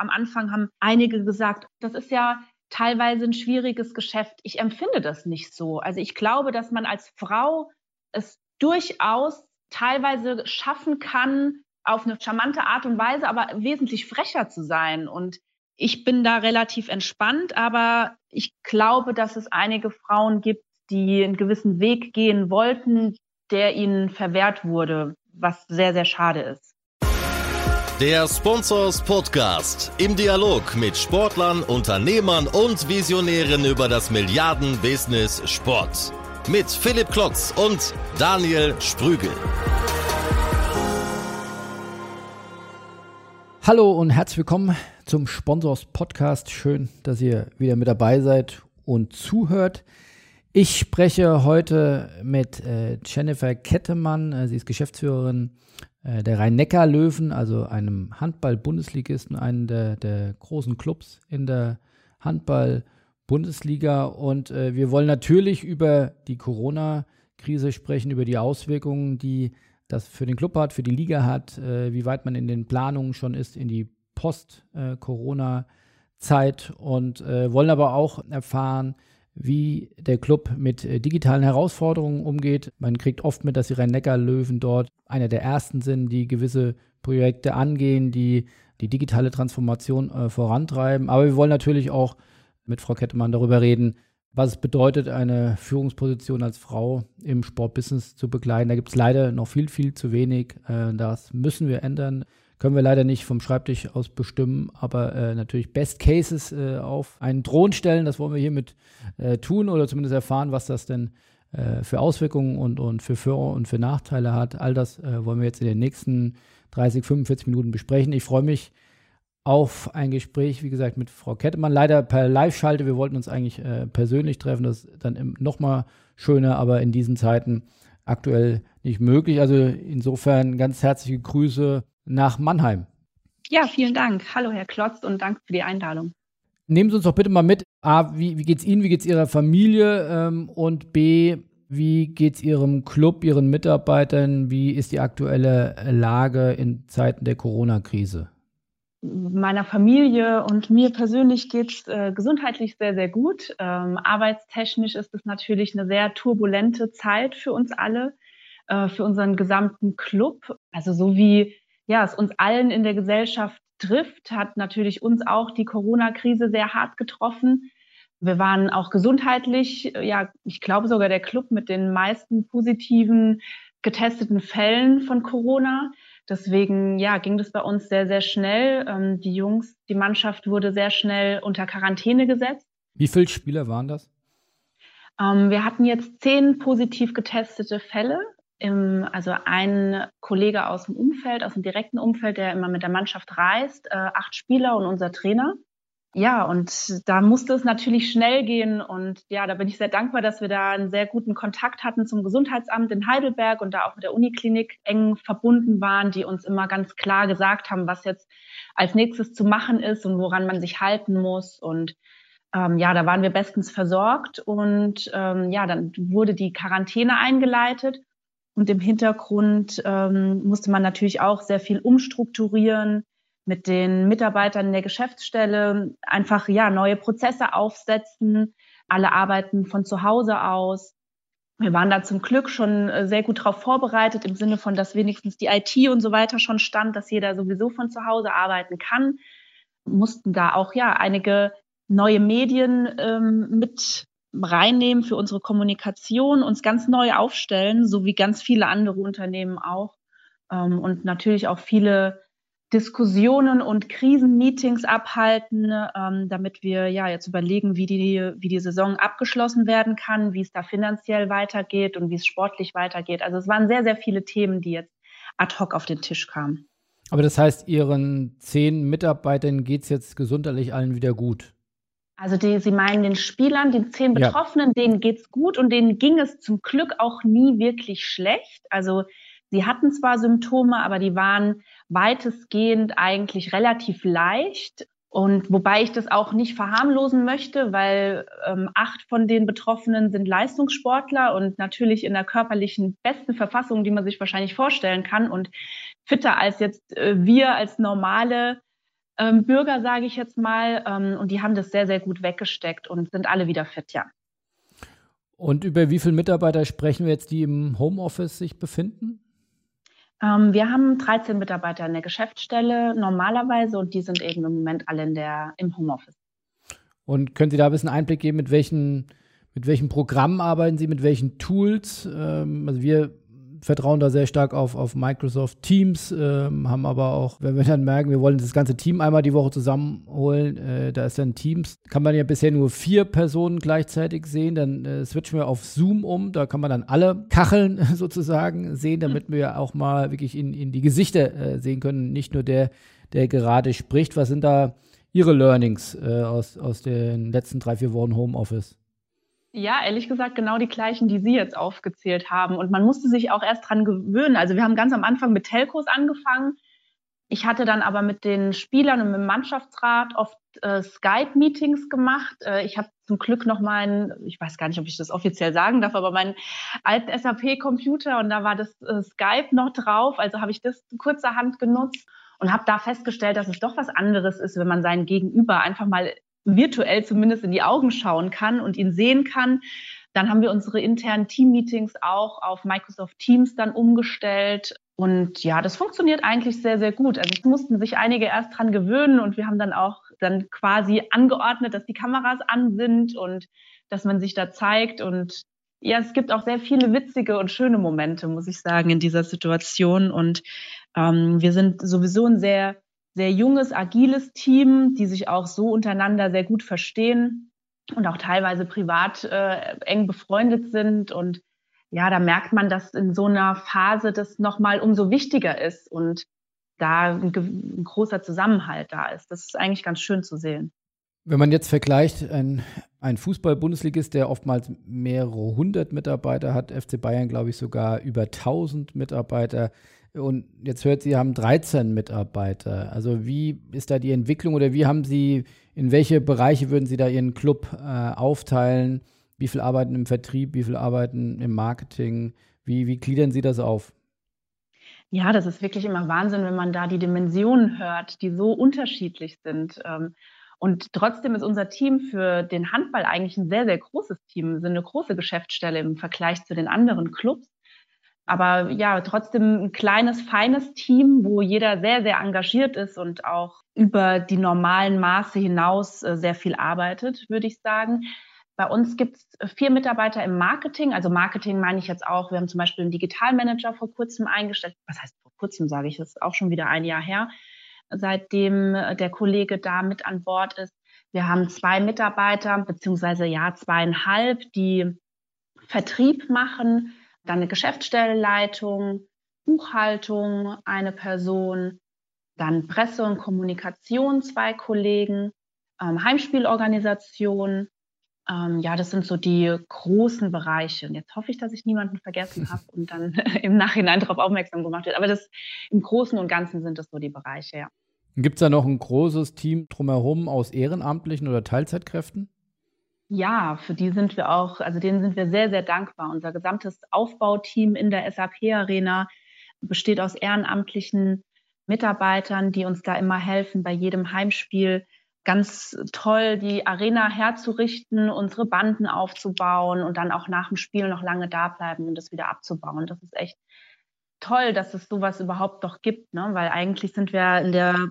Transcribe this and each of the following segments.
am Anfang haben einige gesagt, das ist ja teilweise ein schwieriges Geschäft. Ich empfinde das nicht so. Also ich glaube, dass man als Frau es durchaus teilweise schaffen kann, auf eine charmante Art und Weise, aber wesentlich frecher zu sein. Und ich bin da relativ entspannt, aber ich glaube, dass es einige Frauen gibt, die einen gewissen Weg gehen wollten, der ihnen verwehrt wurde, was sehr, sehr schade ist. Der Sponsors Podcast im Dialog mit Sportlern, Unternehmern und Visionären über das Milliarden-Business Sport. Mit Philipp Klotz und Daniel Sprügel. Hallo und herzlich willkommen zum Sponsors Podcast. Schön, dass ihr wieder mit dabei seid und zuhört. Ich spreche heute mit äh, Jennifer Kettemann. Äh, sie ist Geschäftsführerin der Rhein-Neckar-Löwen, also einem Handball-Bundesligisten, einem der, der, großen Clubs in der Handball-Bundesliga. Und äh, wir wollen natürlich über die Corona-Krise sprechen, über die Auswirkungen, die das für den Club hat, für die Liga hat, äh, wie weit man in den Planungen schon ist in die Post-Corona-Zeit und äh, wollen aber auch erfahren, wie der Club mit äh, digitalen Herausforderungen umgeht. Man kriegt oft mit, dass die Rhein-Neckar-Löwen dort einer der ersten sind, die gewisse Projekte angehen, die die digitale Transformation äh, vorantreiben. Aber wir wollen natürlich auch mit Frau Kettemann darüber reden, was es bedeutet, eine Führungsposition als Frau im Sportbusiness zu begleiten. Da gibt es leider noch viel, viel zu wenig. Äh, das müssen wir ändern. Können wir leider nicht vom Schreibtisch aus bestimmen, aber äh, natürlich Best Cases äh, auf einen Thron stellen. Das wollen wir hiermit äh, tun oder zumindest erfahren, was das denn äh, für Auswirkungen und, und für Vor- und für Nachteile hat. All das äh, wollen wir jetzt in den nächsten 30, 45 Minuten besprechen. Ich freue mich auf ein Gespräch, wie gesagt, mit Frau Kettemann. Leider per Live-Schalte. Wir wollten uns eigentlich äh, persönlich treffen. Das ist dann nochmal schöner, aber in diesen Zeiten aktuell nicht möglich. Also insofern ganz herzliche Grüße nach Mannheim. Ja, vielen Dank. Hallo, Herr Klotz, und danke für die Einladung. Nehmen Sie uns doch bitte mal mit. A, wie, wie es Ihnen, wie geht es Ihrer Familie? Ähm, und B, wie geht es Ihrem Club, Ihren Mitarbeitern? Wie ist die aktuelle Lage in Zeiten der Corona-Krise? Meiner Familie und mir persönlich geht es äh, gesundheitlich sehr, sehr gut. Ähm, arbeitstechnisch ist es natürlich eine sehr turbulente Zeit für uns alle, äh, für unseren gesamten Club. Also so wie ja, es uns allen in der Gesellschaft trifft, hat natürlich uns auch die Corona-Krise sehr hart getroffen. Wir waren auch gesundheitlich, ja, ich glaube sogar der Club mit den meisten positiven getesteten Fällen von Corona. Deswegen, ja, ging das bei uns sehr, sehr schnell. Ähm, die Jungs, die Mannschaft wurde sehr schnell unter Quarantäne gesetzt. Wie viele Spieler waren das? Ähm, wir hatten jetzt zehn positiv getestete Fälle im, also ein Kollege aus dem Umfeld, aus dem direkten Umfeld, der immer mit der Mannschaft reist, äh, acht Spieler und unser Trainer. Ja, und da musste es natürlich schnell gehen. Und ja, da bin ich sehr dankbar, dass wir da einen sehr guten Kontakt hatten zum Gesundheitsamt in Heidelberg und da auch mit der Uniklinik eng verbunden waren, die uns immer ganz klar gesagt haben, was jetzt als nächstes zu machen ist und woran man sich halten muss. Und ähm, ja, da waren wir bestens versorgt. Und ähm, ja, dann wurde die Quarantäne eingeleitet. Und im Hintergrund ähm, musste man natürlich auch sehr viel umstrukturieren mit den Mitarbeitern der Geschäftsstelle, einfach ja neue Prozesse aufsetzen. Alle arbeiten von zu Hause aus. Wir waren da zum Glück schon äh, sehr gut darauf vorbereitet, im Sinne von, dass wenigstens die IT und so weiter schon stand, dass jeder sowieso von zu Hause arbeiten kann. Mussten da auch ja einige neue Medien ähm, mit reinnehmen für unsere Kommunikation, uns ganz neu aufstellen, so wie ganz viele andere Unternehmen auch. Ähm, und natürlich auch viele Diskussionen und Krisenmeetings abhalten, ähm, damit wir ja jetzt überlegen, wie die, wie die Saison abgeschlossen werden kann, wie es da finanziell weitergeht und wie es sportlich weitergeht. Also es waren sehr, sehr viele Themen, die jetzt ad hoc auf den Tisch kamen. Aber das heißt, Ihren zehn Mitarbeitern geht es jetzt gesundheitlich allen wieder gut? Also die, Sie meinen den Spielern, den zehn Betroffenen, ja. denen geht's gut und denen ging es zum Glück auch nie wirklich schlecht. Also sie hatten zwar Symptome, aber die waren weitestgehend eigentlich relativ leicht. Und wobei ich das auch nicht verharmlosen möchte, weil ähm, acht von den Betroffenen sind Leistungssportler und natürlich in der körperlichen besten Verfassung, die man sich wahrscheinlich vorstellen kann und fitter als jetzt äh, wir als normale ähm, Bürger, sage ich jetzt mal. Ähm, und die haben das sehr, sehr gut weggesteckt und sind alle wieder fit, ja. Und über wie viele Mitarbeiter sprechen wir jetzt, die im Homeoffice sich befinden? Ähm, wir haben 13 Mitarbeiter in der Geschäftsstelle normalerweise und die sind eben im Moment alle in der, im Homeoffice. Und können Sie da ein bisschen Einblick geben, mit welchen, mit welchen Programmen arbeiten Sie, mit welchen Tools? Ähm, also wir vertrauen da sehr stark auf, auf Microsoft Teams, ähm, haben aber auch, wenn wir dann merken, wir wollen das ganze Team einmal die Woche zusammenholen, äh, da ist dann Teams, kann man ja bisher nur vier Personen gleichzeitig sehen, dann äh, switchen wir auf Zoom um, da kann man dann alle Kacheln sozusagen sehen, damit wir auch mal wirklich in, in die Gesichter äh, sehen können, nicht nur der, der gerade spricht. Was sind da Ihre Learnings äh, aus, aus den letzten drei, vier Wochen Homeoffice? Ja, ehrlich gesagt, genau die gleichen, die Sie jetzt aufgezählt haben. Und man musste sich auch erst dran gewöhnen. Also wir haben ganz am Anfang mit Telcos angefangen. Ich hatte dann aber mit den Spielern und mit dem Mannschaftsrat oft äh, Skype-Meetings gemacht. Äh, ich habe zum Glück noch meinen, ich weiß gar nicht, ob ich das offiziell sagen darf, aber meinen alten SAP-Computer und da war das äh, Skype noch drauf. Also habe ich das kurzerhand genutzt und habe da festgestellt, dass es doch was anderes ist, wenn man seinen Gegenüber einfach mal virtuell zumindest in die Augen schauen kann und ihn sehen kann. Dann haben wir unsere internen Team-Meetings auch auf Microsoft Teams dann umgestellt. Und ja, das funktioniert eigentlich sehr, sehr gut. Also es mussten sich einige erst dran gewöhnen und wir haben dann auch dann quasi angeordnet, dass die Kameras an sind und dass man sich da zeigt. Und ja, es gibt auch sehr viele witzige und schöne Momente, muss ich sagen, in dieser Situation. Und ähm, wir sind sowieso ein sehr sehr junges, agiles Team, die sich auch so untereinander sehr gut verstehen und auch teilweise privat äh, eng befreundet sind. Und ja, da merkt man, dass in so einer Phase das nochmal umso wichtiger ist und da ein, ein großer Zusammenhalt da ist. Das ist eigentlich ganz schön zu sehen. Wenn man jetzt vergleicht, ein, ein Fußball-Bundesligist, der oftmals mehrere hundert Mitarbeiter hat, FC Bayern, glaube ich, sogar über 1000 Mitarbeiter, und jetzt hört Sie, haben 13 Mitarbeiter. Also wie ist da die Entwicklung oder wie haben Sie, in welche Bereiche würden Sie da Ihren Club äh, aufteilen? Wie viel arbeiten im Vertrieb, wie viel arbeiten im Marketing? Wie, wie gliedern Sie das auf? Ja, das ist wirklich immer Wahnsinn, wenn man da die Dimensionen hört, die so unterschiedlich sind. Ähm, und trotzdem ist unser Team für den Handball eigentlich ein sehr, sehr großes Team. Sind eine große Geschäftsstelle im Vergleich zu den anderen Clubs. Aber ja, trotzdem ein kleines, feines Team, wo jeder sehr, sehr engagiert ist und auch über die normalen Maße hinaus äh, sehr viel arbeitet, würde ich sagen. Bei uns gibt es vier Mitarbeiter im Marketing. Also Marketing meine ich jetzt auch. Wir haben zum Beispiel einen Digitalmanager vor kurzem eingestellt. Was heißt vor kurzem, sage ich, das ist auch schon wieder ein Jahr her, seitdem äh, der Kollege da mit an Bord ist. Wir haben zwei Mitarbeiter, beziehungsweise ja zweieinhalb, die Vertrieb machen dann eine Geschäftsstellenleitung, Buchhaltung, eine Person, dann Presse und Kommunikation, zwei Kollegen, ähm, Heimspielorganisation. Ähm, ja, das sind so die großen Bereiche. Und jetzt hoffe ich, dass ich niemanden vergessen habe und dann im Nachhinein darauf aufmerksam gemacht wird. Aber das im Großen und Ganzen sind das so die Bereiche, ja. Gibt es da noch ein großes Team drumherum aus Ehrenamtlichen oder Teilzeitkräften? Ja, für die sind wir auch, also denen sind wir sehr, sehr dankbar. Unser gesamtes Aufbauteam in der SAP-Arena besteht aus ehrenamtlichen Mitarbeitern, die uns da immer helfen, bei jedem Heimspiel ganz toll die Arena herzurichten, unsere Banden aufzubauen und dann auch nach dem Spiel noch lange da bleiben und das wieder abzubauen. Das ist echt toll, dass es sowas überhaupt noch gibt, ne? weil eigentlich sind wir in der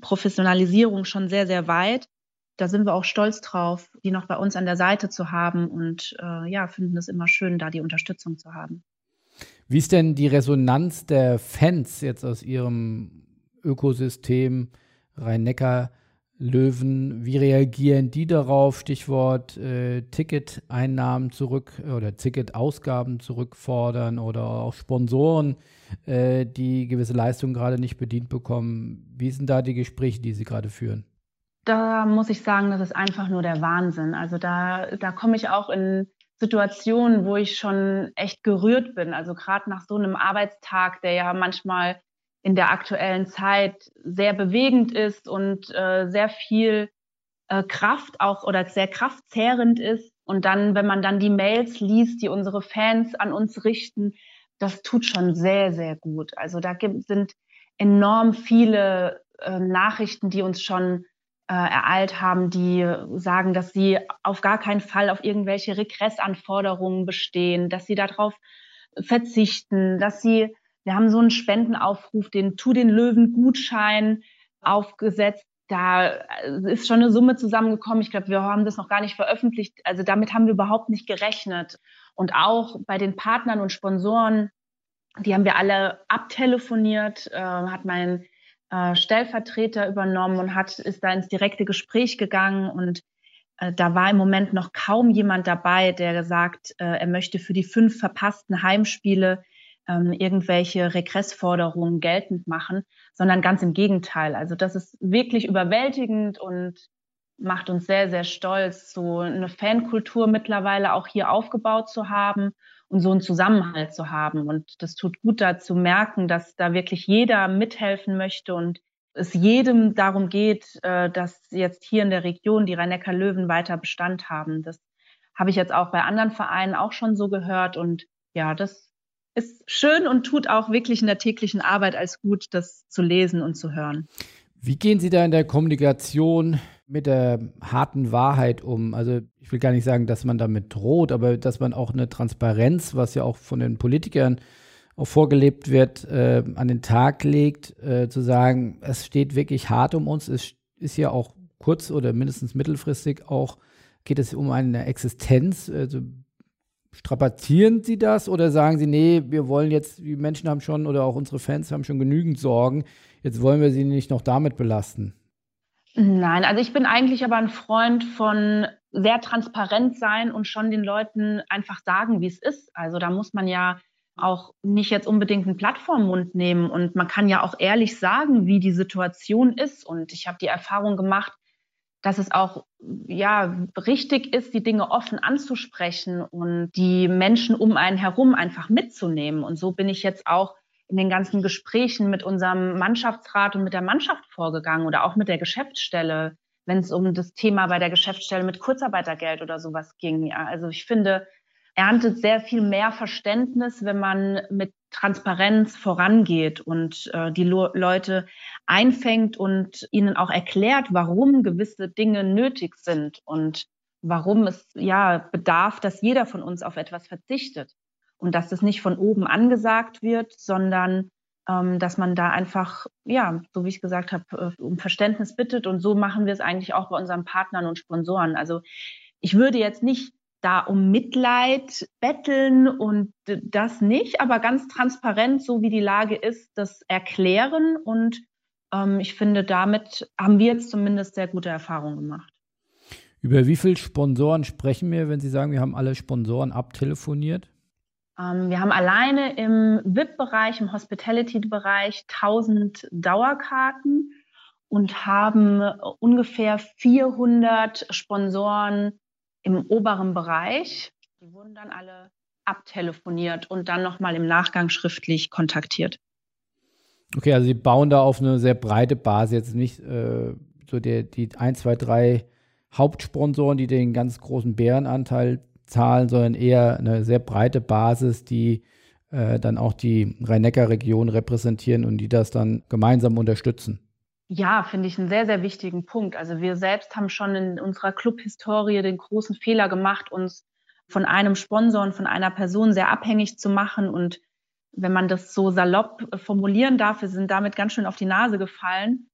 Professionalisierung schon sehr, sehr weit da sind wir auch stolz drauf, die noch bei uns an der Seite zu haben und äh, ja, finden es immer schön, da die Unterstützung zu haben. Wie ist denn die Resonanz der Fans jetzt aus ihrem Ökosystem Rhein-Neckar? Löwen, wie reagieren die darauf? Stichwort äh, Ticketeinnahmen zurück oder Ticketausgaben zurückfordern oder auch Sponsoren, äh, die gewisse Leistungen gerade nicht bedient bekommen. Wie sind da die Gespräche, die Sie gerade führen? Da muss ich sagen, das ist einfach nur der Wahnsinn. Also da, da komme ich auch in Situationen, wo ich schon echt gerührt bin. Also gerade nach so einem Arbeitstag, der ja manchmal in der aktuellen Zeit sehr bewegend ist und äh, sehr viel äh, Kraft auch oder sehr kraftzehrend ist. Und dann, wenn man dann die Mails liest, die unsere Fans an uns richten, das tut schon sehr, sehr gut. Also da gibt, sind enorm viele äh, Nachrichten, die uns schon äh, ereilt haben, die sagen, dass sie auf gar keinen Fall auf irgendwelche Regressanforderungen bestehen, dass sie darauf verzichten, dass sie, wir haben so einen Spendenaufruf, den Tu den Löwen Gutschein aufgesetzt. Da ist schon eine Summe zusammengekommen. Ich glaube, wir haben das noch gar nicht veröffentlicht. Also damit haben wir überhaupt nicht gerechnet. Und auch bei den Partnern und Sponsoren, die haben wir alle abtelefoniert, äh, hat mein äh, Stellvertreter übernommen und hat, ist da ins direkte Gespräch gegangen und äh, da war im Moment noch kaum jemand dabei, der gesagt, äh, er möchte für die fünf verpassten Heimspiele ähm, irgendwelche Regressforderungen geltend machen, sondern ganz im Gegenteil. Also das ist wirklich überwältigend und macht uns sehr, sehr stolz, so eine Fankultur mittlerweile auch hier aufgebaut zu haben und so einen Zusammenhalt zu haben. Und das tut gut da zu merken, dass da wirklich jeder mithelfen möchte und es jedem darum geht, äh, dass jetzt hier in der Region die Rhein-Neckar-Löwen weiter Bestand haben. Das habe ich jetzt auch bei anderen Vereinen auch schon so gehört. Und ja, das ist schön und tut auch wirklich in der täglichen Arbeit als gut, das zu lesen und zu hören. Wie gehen Sie da in der Kommunikation mit der harten Wahrheit um? Also ich will gar nicht sagen, dass man damit droht, aber dass man auch eine Transparenz, was ja auch von den Politikern auch vorgelebt wird, äh, an den Tag legt, äh, zu sagen, es steht wirklich hart um uns. Es ist ja auch kurz- oder mindestens mittelfristig auch, geht es um eine Existenz. Also strapazieren Sie das oder sagen Sie, nee, wir wollen jetzt, die Menschen haben schon oder auch unsere Fans haben schon genügend Sorgen, jetzt wollen wir sie nicht noch damit belasten? Nein, also ich bin eigentlich aber ein Freund von sehr transparent sein und schon den Leuten einfach sagen, wie es ist. Also da muss man ja auch nicht jetzt unbedingt einen Plattformmund nehmen und man kann ja auch ehrlich sagen, wie die Situation ist. Und ich habe die Erfahrung gemacht, dass es auch ja richtig ist, die Dinge offen anzusprechen und die Menschen um einen herum einfach mitzunehmen. Und so bin ich jetzt auch in den ganzen Gesprächen mit unserem Mannschaftsrat und mit der Mannschaft vorgegangen oder auch mit der Geschäftsstelle, wenn es um das Thema bei der Geschäftsstelle mit Kurzarbeitergeld oder sowas ging. Ja, also ich finde, erntet sehr viel mehr Verständnis, wenn man mit Transparenz vorangeht und äh, die Lo Leute einfängt und ihnen auch erklärt, warum gewisse Dinge nötig sind und warum es ja bedarf, dass jeder von uns auf etwas verzichtet und dass das nicht von oben angesagt wird, sondern ähm, dass man da einfach, ja, so wie ich gesagt habe, äh, um Verständnis bittet und so machen wir es eigentlich auch bei unseren Partnern und Sponsoren. Also ich würde jetzt nicht da um Mitleid betteln und das nicht, aber ganz transparent, so wie die Lage ist, das erklären. Und ähm, ich finde, damit haben wir jetzt zumindest sehr gute Erfahrungen gemacht. Über wie viele Sponsoren sprechen wir, wenn Sie sagen, wir haben alle Sponsoren abtelefoniert? Ähm, wir haben alleine im VIP-Bereich, im Hospitality-Bereich 1000 Dauerkarten und haben ungefähr 400 Sponsoren im oberen Bereich. Die wurden dann alle abtelefoniert und dann nochmal im Nachgang schriftlich kontaktiert. Okay, also Sie bauen da auf eine sehr breite Basis, jetzt nicht äh, so der, die 1, 2, 3 Hauptsponsoren, die den ganz großen Bärenanteil zahlen, sondern eher eine sehr breite Basis, die äh, dann auch die Rhein-Neckar-Region repräsentieren und die das dann gemeinsam unterstützen. Ja, finde ich einen sehr, sehr wichtigen Punkt. Also wir selbst haben schon in unserer Clubhistorie den großen Fehler gemacht, uns von einem Sponsor und von einer Person sehr abhängig zu machen. Und wenn man das so salopp formulieren darf, wir sind damit ganz schön auf die Nase gefallen,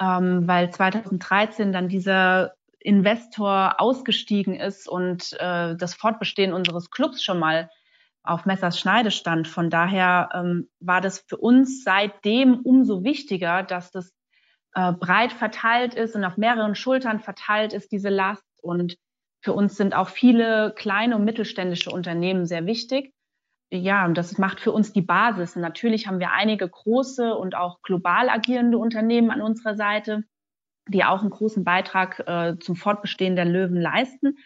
ähm, weil 2013 dann dieser Investor ausgestiegen ist und äh, das Fortbestehen unseres Clubs schon mal auf Messers Schneide stand. Von daher ähm, war das für uns seitdem umso wichtiger, dass das äh, breit verteilt ist und auf mehreren Schultern verteilt ist, diese Last. Und für uns sind auch viele kleine und mittelständische Unternehmen sehr wichtig. Ja, und das macht für uns die Basis. Natürlich haben wir einige große und auch global agierende Unternehmen an unserer Seite, die auch einen großen Beitrag äh, zum Fortbestehen der Löwen leisten.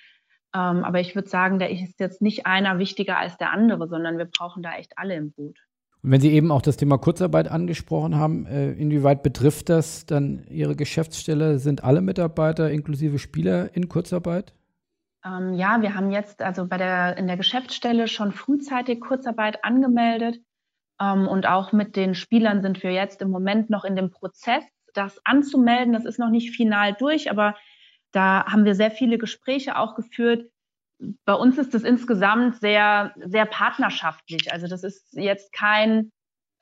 Ähm, aber ich würde sagen, da ist jetzt nicht einer wichtiger als der andere, sondern wir brauchen da echt alle im Boot. Wenn Sie eben auch das Thema Kurzarbeit angesprochen haben, äh, inwieweit betrifft das dann Ihre Geschäftsstelle? Sind alle Mitarbeiter inklusive Spieler in Kurzarbeit? Ähm, ja, wir haben jetzt also bei der, in der Geschäftsstelle schon frühzeitig Kurzarbeit angemeldet. Ähm, und auch mit den Spielern sind wir jetzt im Moment noch in dem Prozess, das anzumelden. Das ist noch nicht final durch, aber da haben wir sehr viele Gespräche auch geführt. Bei uns ist das insgesamt sehr, sehr partnerschaftlich. Also das ist jetzt kein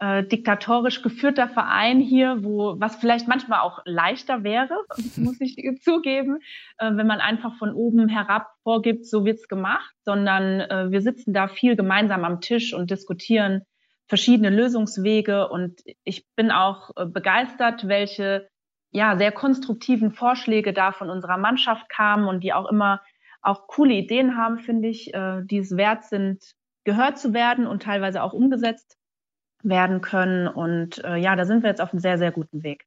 äh, diktatorisch geführter Verein hier, wo was vielleicht manchmal auch leichter wäre, muss ich zugeben, äh, wenn man einfach von oben herab vorgibt, so wird's gemacht, sondern äh, wir sitzen da viel gemeinsam am Tisch und diskutieren verschiedene Lösungswege und ich bin auch äh, begeistert, welche ja sehr konstruktiven Vorschläge da von unserer Mannschaft kamen und die auch immer auch coole Ideen haben, finde ich, äh, die es wert sind, gehört zu werden und teilweise auch umgesetzt werden können. Und äh, ja, da sind wir jetzt auf einem sehr, sehr guten Weg.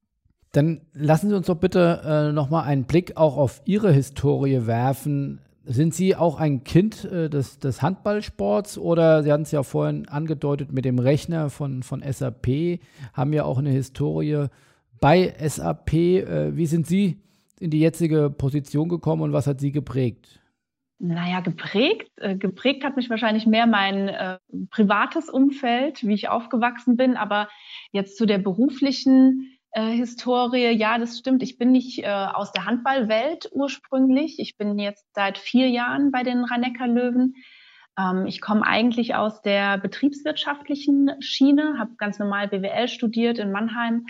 Dann lassen Sie uns doch bitte äh, nochmal einen Blick auch auf Ihre Historie werfen. Sind Sie auch ein Kind äh, des, des Handballsports oder Sie hatten es ja vorhin angedeutet mit dem Rechner von, von SAP, haben ja auch eine Historie bei SAP. Äh, wie sind Sie in die jetzige Position gekommen und was hat Sie geprägt? Naja, geprägt. Äh, geprägt hat mich wahrscheinlich mehr mein äh, privates Umfeld, wie ich aufgewachsen bin. Aber jetzt zu der beruflichen äh, Historie, ja, das stimmt. Ich bin nicht äh, aus der Handballwelt ursprünglich. Ich bin jetzt seit vier Jahren bei den rhein löwen Ähm, ich komme eigentlich aus der betriebswirtschaftlichen Schiene, habe ganz normal BWL studiert in Mannheim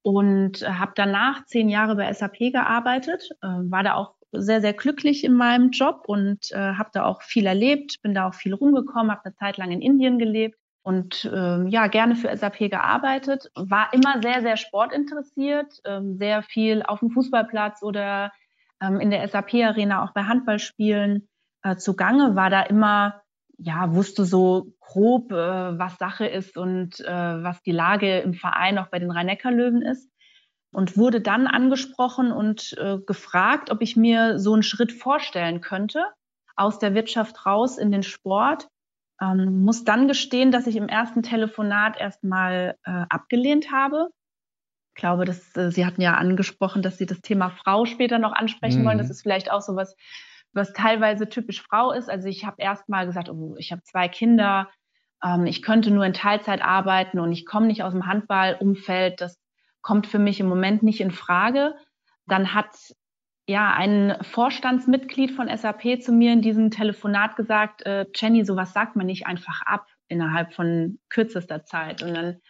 und äh, habe danach zehn Jahre bei SAP gearbeitet, äh, war da auch sehr, sehr glücklich in meinem Job und äh, habe da auch viel erlebt, bin da auch viel rumgekommen, habe eine Zeit lang in Indien gelebt und äh, ja, gerne für SAP gearbeitet, war immer sehr, sehr sportinteressiert, äh, sehr viel auf dem Fußballplatz oder ähm, in der SAP-Arena auch bei Handballspielen äh, zugange, war da immer, ja, wusste so grob, äh, was Sache ist und äh, was die Lage im Verein auch bei den Rhein-Neckar-Löwen ist und wurde dann angesprochen und äh, gefragt, ob ich mir so einen Schritt vorstellen könnte, aus der Wirtschaft raus in den Sport. Ähm, muss dann gestehen, dass ich im ersten Telefonat erstmal äh, abgelehnt habe. Ich glaube, dass, äh, Sie hatten ja angesprochen, dass Sie das Thema Frau später noch ansprechen mhm. wollen. Das ist vielleicht auch so was, was teilweise typisch Frau ist. Also ich habe erstmal gesagt, oh, ich habe zwei Kinder, ähm, ich könnte nur in Teilzeit arbeiten und ich komme nicht aus dem Handballumfeld. Das kommt für mich im Moment nicht in Frage. Dann hat ja ein Vorstandsmitglied von SAP zu mir in diesem Telefonat gesagt, äh, Jenny, sowas sagt man nicht einfach ab innerhalb von kürzester Zeit. Und dann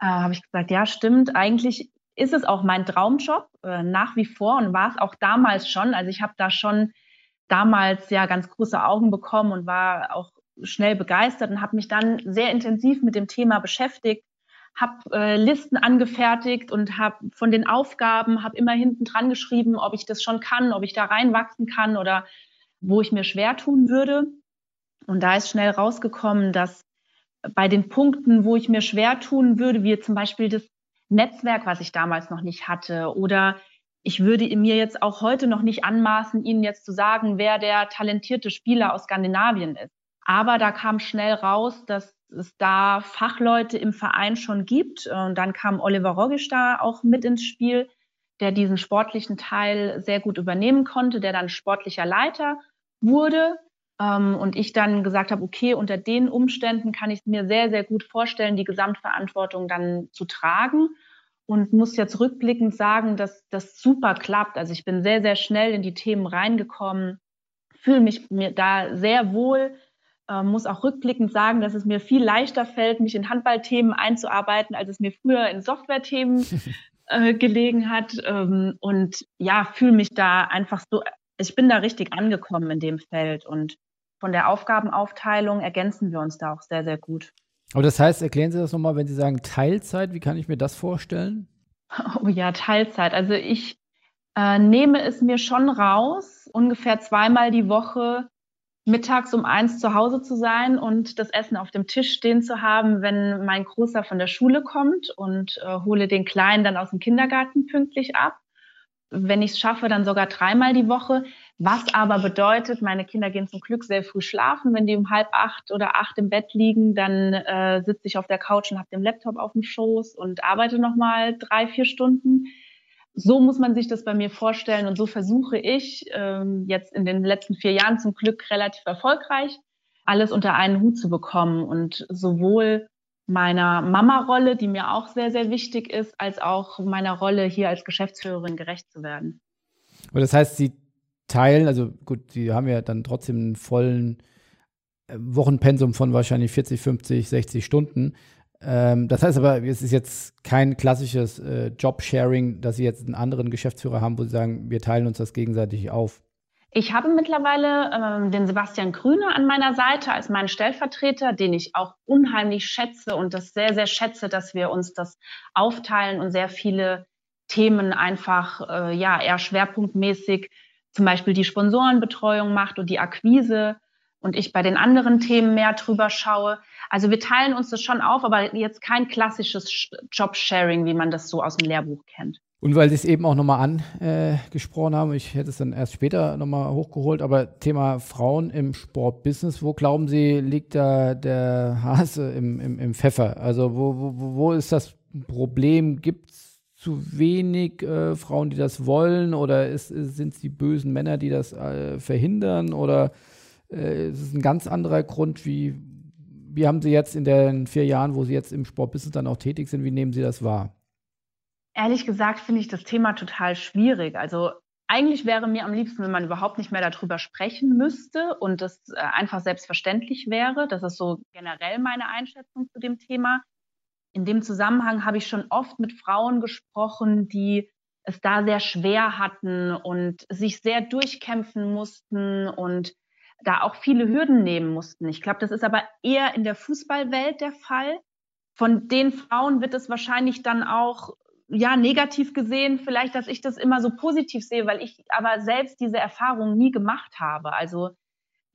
äh, habe ich gesagt, ja, stimmt, eigentlich ist es auch mein Traumjob äh, nach wie vor und war es auch damals schon. Also ich habe da schon damals ja ganz große Augen bekommen und war auch schnell begeistert und habe mich dann sehr intensiv mit dem Thema beschäftigt, habe äh, Listen angefertigt und habe von den Aufgaben, habe immer hinten dran geschrieben, ob ich das schon kann, ob ich da reinwachsen kann oder wo ich mir schwer tun würde. Und da ist schnell rausgekommen, dass bei den Punkten, wo ich mir schwer tun würde, wie zum Beispiel das Netzwerk, was ich damals noch nicht hatte, oder ich würde mir jetzt auch heute noch nicht anmaßen, Ihnen jetzt zu sagen, wer der talentierte Spieler aus Skandinavien ist. Aber da kam schnell raus, dass es da Fachleute im Verein schon gibt. Und dann kam Oliver Rogisch da auch mit ins Spiel, der diesen sportlichen Teil sehr gut übernehmen konnte, der dann sportlicher Leiter wurde. Ähm, und ich dann gesagt habe, okay, unter den Umständen kann ich mir sehr, sehr gut vorstellen, die Gesamtverantwortung dann zu tragen. Und muss jetzt rückblickend sagen, dass das super klappt. Also ich bin sehr, sehr schnell in die Themen reingekommen, fühle mich mir da sehr wohl, ähm, muss auch rückblickend sagen, dass es mir viel leichter fällt, mich in Handballthemen einzuarbeiten, als es mir früher in Softwarethemen äh, gelegen hat. Ähm, und ja, fühle mich da einfach so, ich bin da richtig angekommen in dem Feld und von der Aufgabenaufteilung ergänzen wir uns da auch sehr, sehr gut. Aber das heißt, erklären Sie das nochmal, wenn Sie sagen Teilzeit, wie kann ich mir das vorstellen? Oh ja, Teilzeit. Also ich äh, nehme es mir schon raus, ungefähr zweimal die Woche mittags um eins zu Hause zu sein und das Essen auf dem Tisch stehen zu haben, wenn mein Großer von der Schule kommt und äh, hole den Kleinen dann aus dem Kindergarten pünktlich ab. Wenn ich es schaffe, dann sogar dreimal die Woche. Was aber bedeutet, meine Kinder gehen zum Glück sehr früh schlafen. Wenn die um halb acht oder acht im Bett liegen, dann äh, sitze ich auf der Couch und habe den Laptop auf dem Schoß und arbeite nochmal drei, vier Stunden so muss man sich das bei mir vorstellen und so versuche ich ähm, jetzt in den letzten vier Jahren zum Glück relativ erfolgreich alles unter einen Hut zu bekommen und sowohl meiner Mama-Rolle, die mir auch sehr, sehr wichtig ist, als auch meiner Rolle hier als Geschäftsführerin gerecht zu werden. Und das heißt, Sie teilen, also gut, Sie haben ja dann trotzdem einen vollen äh, Wochenpensum von wahrscheinlich 40, 50, 60 Stunden. Ähm, das heißt aber, es ist jetzt kein klassisches äh, Job-Sharing, dass Sie jetzt einen anderen Geschäftsführer haben, wo Sie sagen, wir teilen uns das gegenseitig auf. Ich habe mittlerweile ähm, den Sebastian Grüne an meiner Seite als meinen Stellvertreter, den ich auch unheimlich schätze und das sehr, sehr schätze, dass wir uns das aufteilen und sehr viele Themen einfach äh, ja eher schwerpunktmäßig zum Beispiel die Sponsorenbetreuung macht und die Akquise und ich bei den anderen Themen mehr drüber schaue. Also wir teilen uns das schon auf, aber jetzt kein klassisches Job-Sharing, wie man das so aus dem Lehrbuch kennt. Und weil Sie es eben auch nochmal angesprochen haben, ich hätte es dann erst später nochmal hochgeholt, aber Thema Frauen im Sportbusiness, wo glauben Sie, liegt da der Hase im, im, im Pfeffer? Also wo, wo, wo ist das Problem? Gibt es zu wenig äh, Frauen, die das wollen? Oder sind es die bösen Männer, die das äh, verhindern? Oder äh, ist es ein ganz anderer Grund? Wie, wie haben Sie jetzt in den vier Jahren, wo Sie jetzt im Sportbusiness dann auch tätig sind, wie nehmen Sie das wahr? Ehrlich gesagt finde ich das Thema total schwierig. Also eigentlich wäre mir am liebsten, wenn man überhaupt nicht mehr darüber sprechen müsste und das äh, einfach selbstverständlich wäre. Das ist so generell meine Einschätzung zu dem Thema. In dem Zusammenhang habe ich schon oft mit Frauen gesprochen, die es da sehr schwer hatten und sich sehr durchkämpfen mussten und da auch viele Hürden nehmen mussten. Ich glaube, das ist aber eher in der Fußballwelt der Fall. Von den Frauen wird es wahrscheinlich dann auch ja, negativ gesehen, vielleicht, dass ich das immer so positiv sehe, weil ich aber selbst diese Erfahrung nie gemacht habe. Also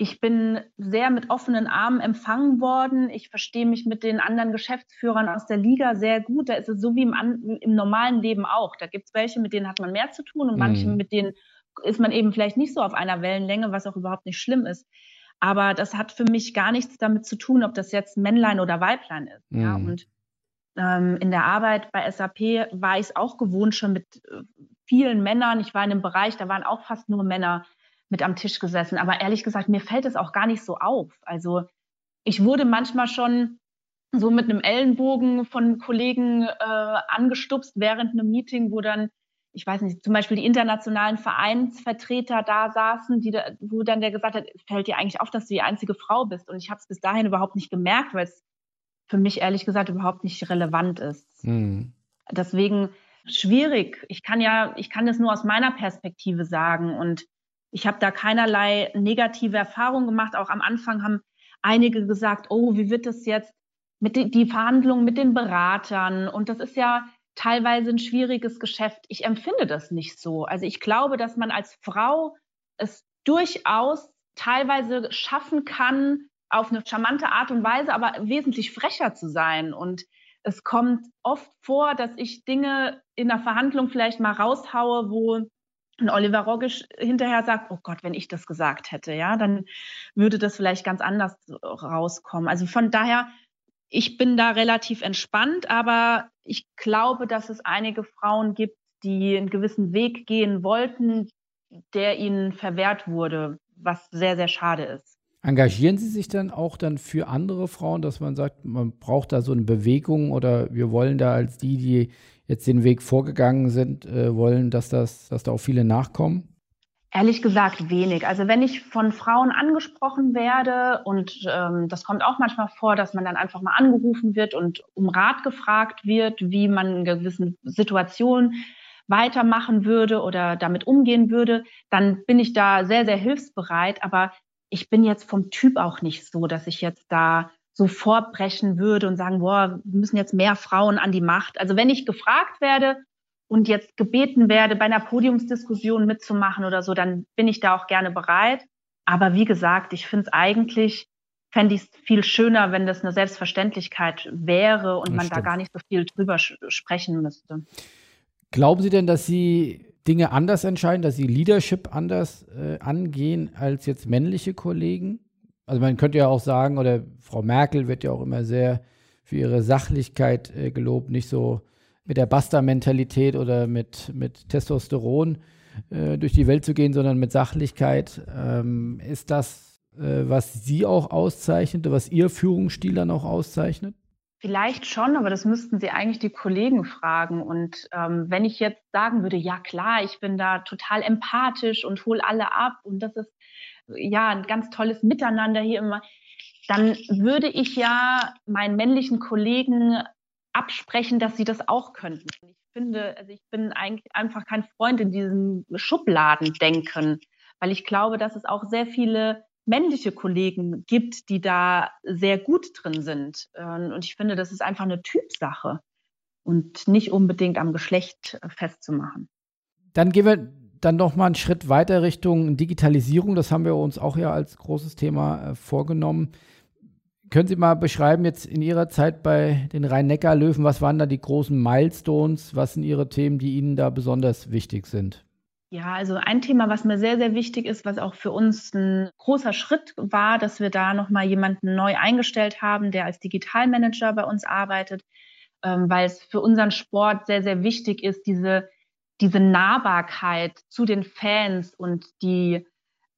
ich bin sehr mit offenen Armen empfangen worden. Ich verstehe mich mit den anderen Geschäftsführern aus der Liga sehr gut. Da ist es so wie im, im normalen Leben auch. Da gibt es welche, mit denen hat man mehr zu tun und mhm. manche, mit denen ist man eben vielleicht nicht so auf einer Wellenlänge, was auch überhaupt nicht schlimm ist. Aber das hat für mich gar nichts damit zu tun, ob das jetzt Männlein oder Weiblein ist. Mhm. Ja, und ähm, in der Arbeit bei SAP war ich es auch gewohnt, schon mit äh, vielen Männern. Ich war in einem Bereich, da waren auch fast nur Männer mit am Tisch gesessen. Aber ehrlich gesagt, mir fällt es auch gar nicht so auf. Also ich wurde manchmal schon so mit einem Ellenbogen von Kollegen äh, angestupst während einem Meeting, wo dann, ich weiß nicht, zum Beispiel die internationalen Vereinsvertreter da saßen, die da, wo dann der gesagt hat, fällt dir eigentlich auf, dass du die einzige Frau bist. Und ich habe es bis dahin überhaupt nicht gemerkt, weil es für mich ehrlich gesagt überhaupt nicht relevant ist. Mhm. Deswegen schwierig. Ich kann ja, ich kann das nur aus meiner Perspektive sagen und ich habe da keinerlei negative Erfahrungen gemacht. Auch am Anfang haben einige gesagt, oh, wie wird das jetzt mit den, die Verhandlungen mit den Beratern? Und das ist ja teilweise ein schwieriges Geschäft. Ich empfinde das nicht so. Also ich glaube, dass man als Frau es durchaus teilweise schaffen kann, auf eine charmante Art und Weise, aber wesentlich frecher zu sein. Und es kommt oft vor, dass ich Dinge in der Verhandlung vielleicht mal raushaue, wo ein Oliver Rogisch hinterher sagt, oh Gott, wenn ich das gesagt hätte, ja, dann würde das vielleicht ganz anders rauskommen. Also von daher, ich bin da relativ entspannt, aber ich glaube, dass es einige Frauen gibt, die einen gewissen Weg gehen wollten, der ihnen verwehrt wurde, was sehr, sehr schade ist. Engagieren Sie sich dann auch dann für andere Frauen, dass man sagt, man braucht da so eine Bewegung oder wir wollen da als die, die jetzt den Weg vorgegangen sind, äh, wollen, dass das, dass da auch viele nachkommen? Ehrlich gesagt wenig. Also wenn ich von Frauen angesprochen werde und ähm, das kommt auch manchmal vor, dass man dann einfach mal angerufen wird und um Rat gefragt wird, wie man in gewissen Situationen weitermachen würde oder damit umgehen würde, dann bin ich da sehr, sehr hilfsbereit. Aber ich bin jetzt vom Typ auch nicht so, dass ich jetzt da so vorbrechen würde und sagen, boah, wir müssen jetzt mehr Frauen an die Macht. Also wenn ich gefragt werde und jetzt gebeten werde, bei einer Podiumsdiskussion mitzumachen oder so, dann bin ich da auch gerne bereit. Aber wie gesagt, ich finde es eigentlich, fände ich es viel schöner, wenn das eine Selbstverständlichkeit wäre und das man stimmt. da gar nicht so viel drüber sprechen müsste. Glauben Sie denn, dass Sie Dinge anders entscheiden, dass sie Leadership anders äh, angehen als jetzt männliche Kollegen? Also man könnte ja auch sagen, oder Frau Merkel wird ja auch immer sehr für ihre Sachlichkeit äh, gelobt, nicht so mit der Basta-Mentalität oder mit, mit Testosteron äh, durch die Welt zu gehen, sondern mit Sachlichkeit. Ähm, ist das, äh, was Sie auch auszeichnet, was Ihr Führungsstil dann auch auszeichnet? Vielleicht schon, aber das müssten Sie eigentlich die Kollegen fragen. Und ähm, wenn ich jetzt sagen würde, ja klar, ich bin da total empathisch und hole alle ab und das ist ja ein ganz tolles Miteinander hier immer, dann würde ich ja meinen männlichen Kollegen absprechen, dass sie das auch könnten. Ich finde, also ich bin eigentlich einfach kein Freund in diesem Schubladendenken, weil ich glaube, dass es auch sehr viele männliche Kollegen gibt, die da sehr gut drin sind. Ähm, und ich finde, das ist einfach eine Typsache und nicht unbedingt am Geschlecht festzumachen. Dann gehen wir dann noch mal einen Schritt weiter Richtung Digitalisierung. Das haben wir uns auch ja als großes Thema äh, vorgenommen. Können Sie mal beschreiben, jetzt in Ihrer Zeit bei den Rhein-Neckar-Löwen, was waren da die großen Milestones? Was sind Ihre Themen, die Ihnen da besonders wichtig sind? Ja, also ein Thema, was mir sehr, sehr wichtig ist, was auch für uns ein großer Schritt war, dass wir da nochmal jemanden neu eingestellt haben, der als Digitalmanager bei uns arbeitet, ähm, weil es für unseren Sport sehr, sehr wichtig ist, diese, diese Nahbarkeit zu den Fans und die,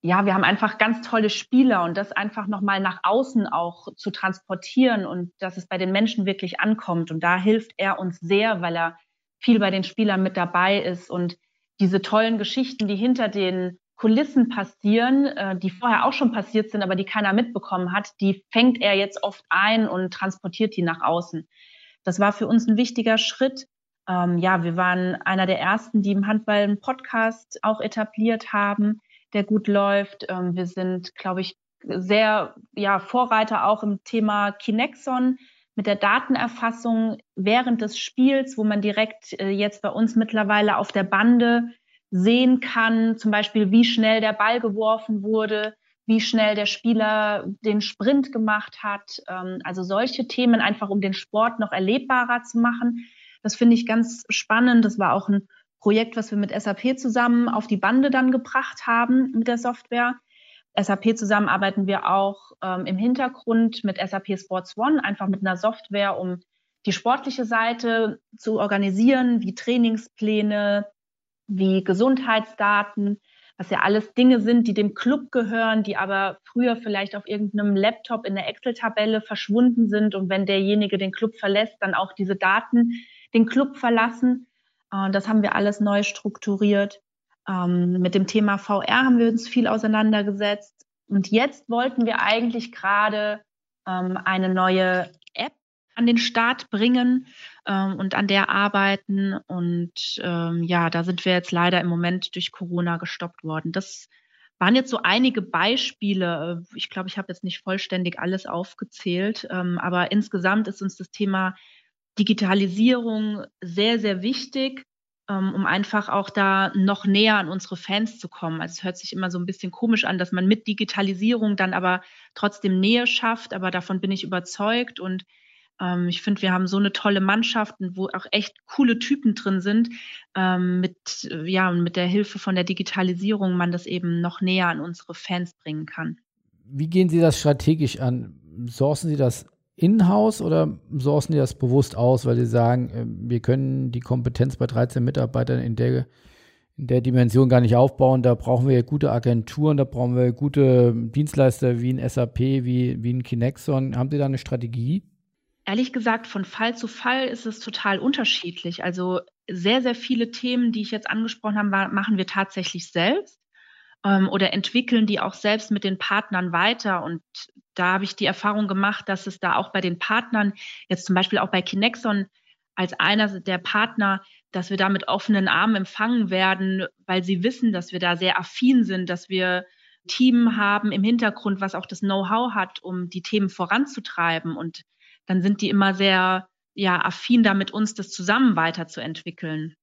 ja, wir haben einfach ganz tolle Spieler und das einfach nochmal nach außen auch zu transportieren und dass es bei den Menschen wirklich ankommt. Und da hilft er uns sehr, weil er viel bei den Spielern mit dabei ist und diese tollen Geschichten, die hinter den Kulissen passieren, äh, die vorher auch schon passiert sind, aber die keiner mitbekommen hat, die fängt er jetzt oft ein und transportiert die nach außen. Das war für uns ein wichtiger Schritt. Ähm, ja, wir waren einer der ersten, die im Handball einen Podcast auch etabliert haben, der gut läuft. Ähm, wir sind, glaube ich, sehr ja, Vorreiter auch im Thema Kinexon mit der Datenerfassung während des Spiels, wo man direkt äh, jetzt bei uns mittlerweile auf der Bande sehen kann, zum Beispiel wie schnell der Ball geworfen wurde, wie schnell der Spieler den Sprint gemacht hat. Ähm, also solche Themen einfach, um den Sport noch erlebbarer zu machen. Das finde ich ganz spannend. Das war auch ein Projekt, was wir mit SAP zusammen auf die Bande dann gebracht haben mit der Software. SAP zusammen arbeiten wir auch ähm, im Hintergrund mit SAP Sports One, einfach mit einer Software, um die sportliche Seite zu organisieren, wie Trainingspläne, wie Gesundheitsdaten, was ja alles Dinge sind, die dem Club gehören, die aber früher vielleicht auf irgendeinem Laptop in der Excel-Tabelle verschwunden sind und wenn derjenige den Club verlässt, dann auch diese Daten den Club verlassen. Äh, das haben wir alles neu strukturiert. Ähm, mit dem Thema VR haben wir uns viel auseinandergesetzt. Und jetzt wollten wir eigentlich gerade ähm, eine neue App an den Start bringen ähm, und an der arbeiten. Und ähm, ja, da sind wir jetzt leider im Moment durch Corona gestoppt worden. Das waren jetzt so einige Beispiele. Ich glaube, ich habe jetzt nicht vollständig alles aufgezählt, ähm, aber insgesamt ist uns das Thema Digitalisierung sehr, sehr wichtig. Ähm, um einfach auch da noch näher an unsere Fans zu kommen. Also es hört sich immer so ein bisschen komisch an, dass man mit Digitalisierung dann aber trotzdem Nähe schafft, aber davon bin ich überzeugt und ähm, ich finde, wir haben so eine tolle Mannschaft, wo auch echt coole Typen drin sind. Ähm, mit, ja, mit der Hilfe von der Digitalisierung man das eben noch näher an unsere Fans bringen kann. Wie gehen Sie das strategisch an? Sourcen Sie das in-house oder sourcen die das bewusst aus, weil sie sagen, äh, wir können die Kompetenz bei 13 Mitarbeitern in der, in der Dimension gar nicht aufbauen. Da brauchen wir gute Agenturen, da brauchen wir gute Dienstleister wie ein SAP, wie, wie ein Kinexon. Haben Sie da eine Strategie? Ehrlich gesagt, von Fall zu Fall ist es total unterschiedlich. Also sehr, sehr viele Themen, die ich jetzt angesprochen habe, machen wir tatsächlich selbst ähm, oder entwickeln die auch selbst mit den Partnern weiter. Und da habe ich die Erfahrung gemacht, dass es da auch bei den Partnern, jetzt zum Beispiel auch bei Kinexon als einer der Partner, dass wir da mit offenen Armen empfangen werden, weil sie wissen, dass wir da sehr affin sind, dass wir Team haben im Hintergrund, was auch das Know-how hat, um die Themen voranzutreiben. Und dann sind die immer sehr ja, affin da mit uns, das zusammen weiterzuentwickeln.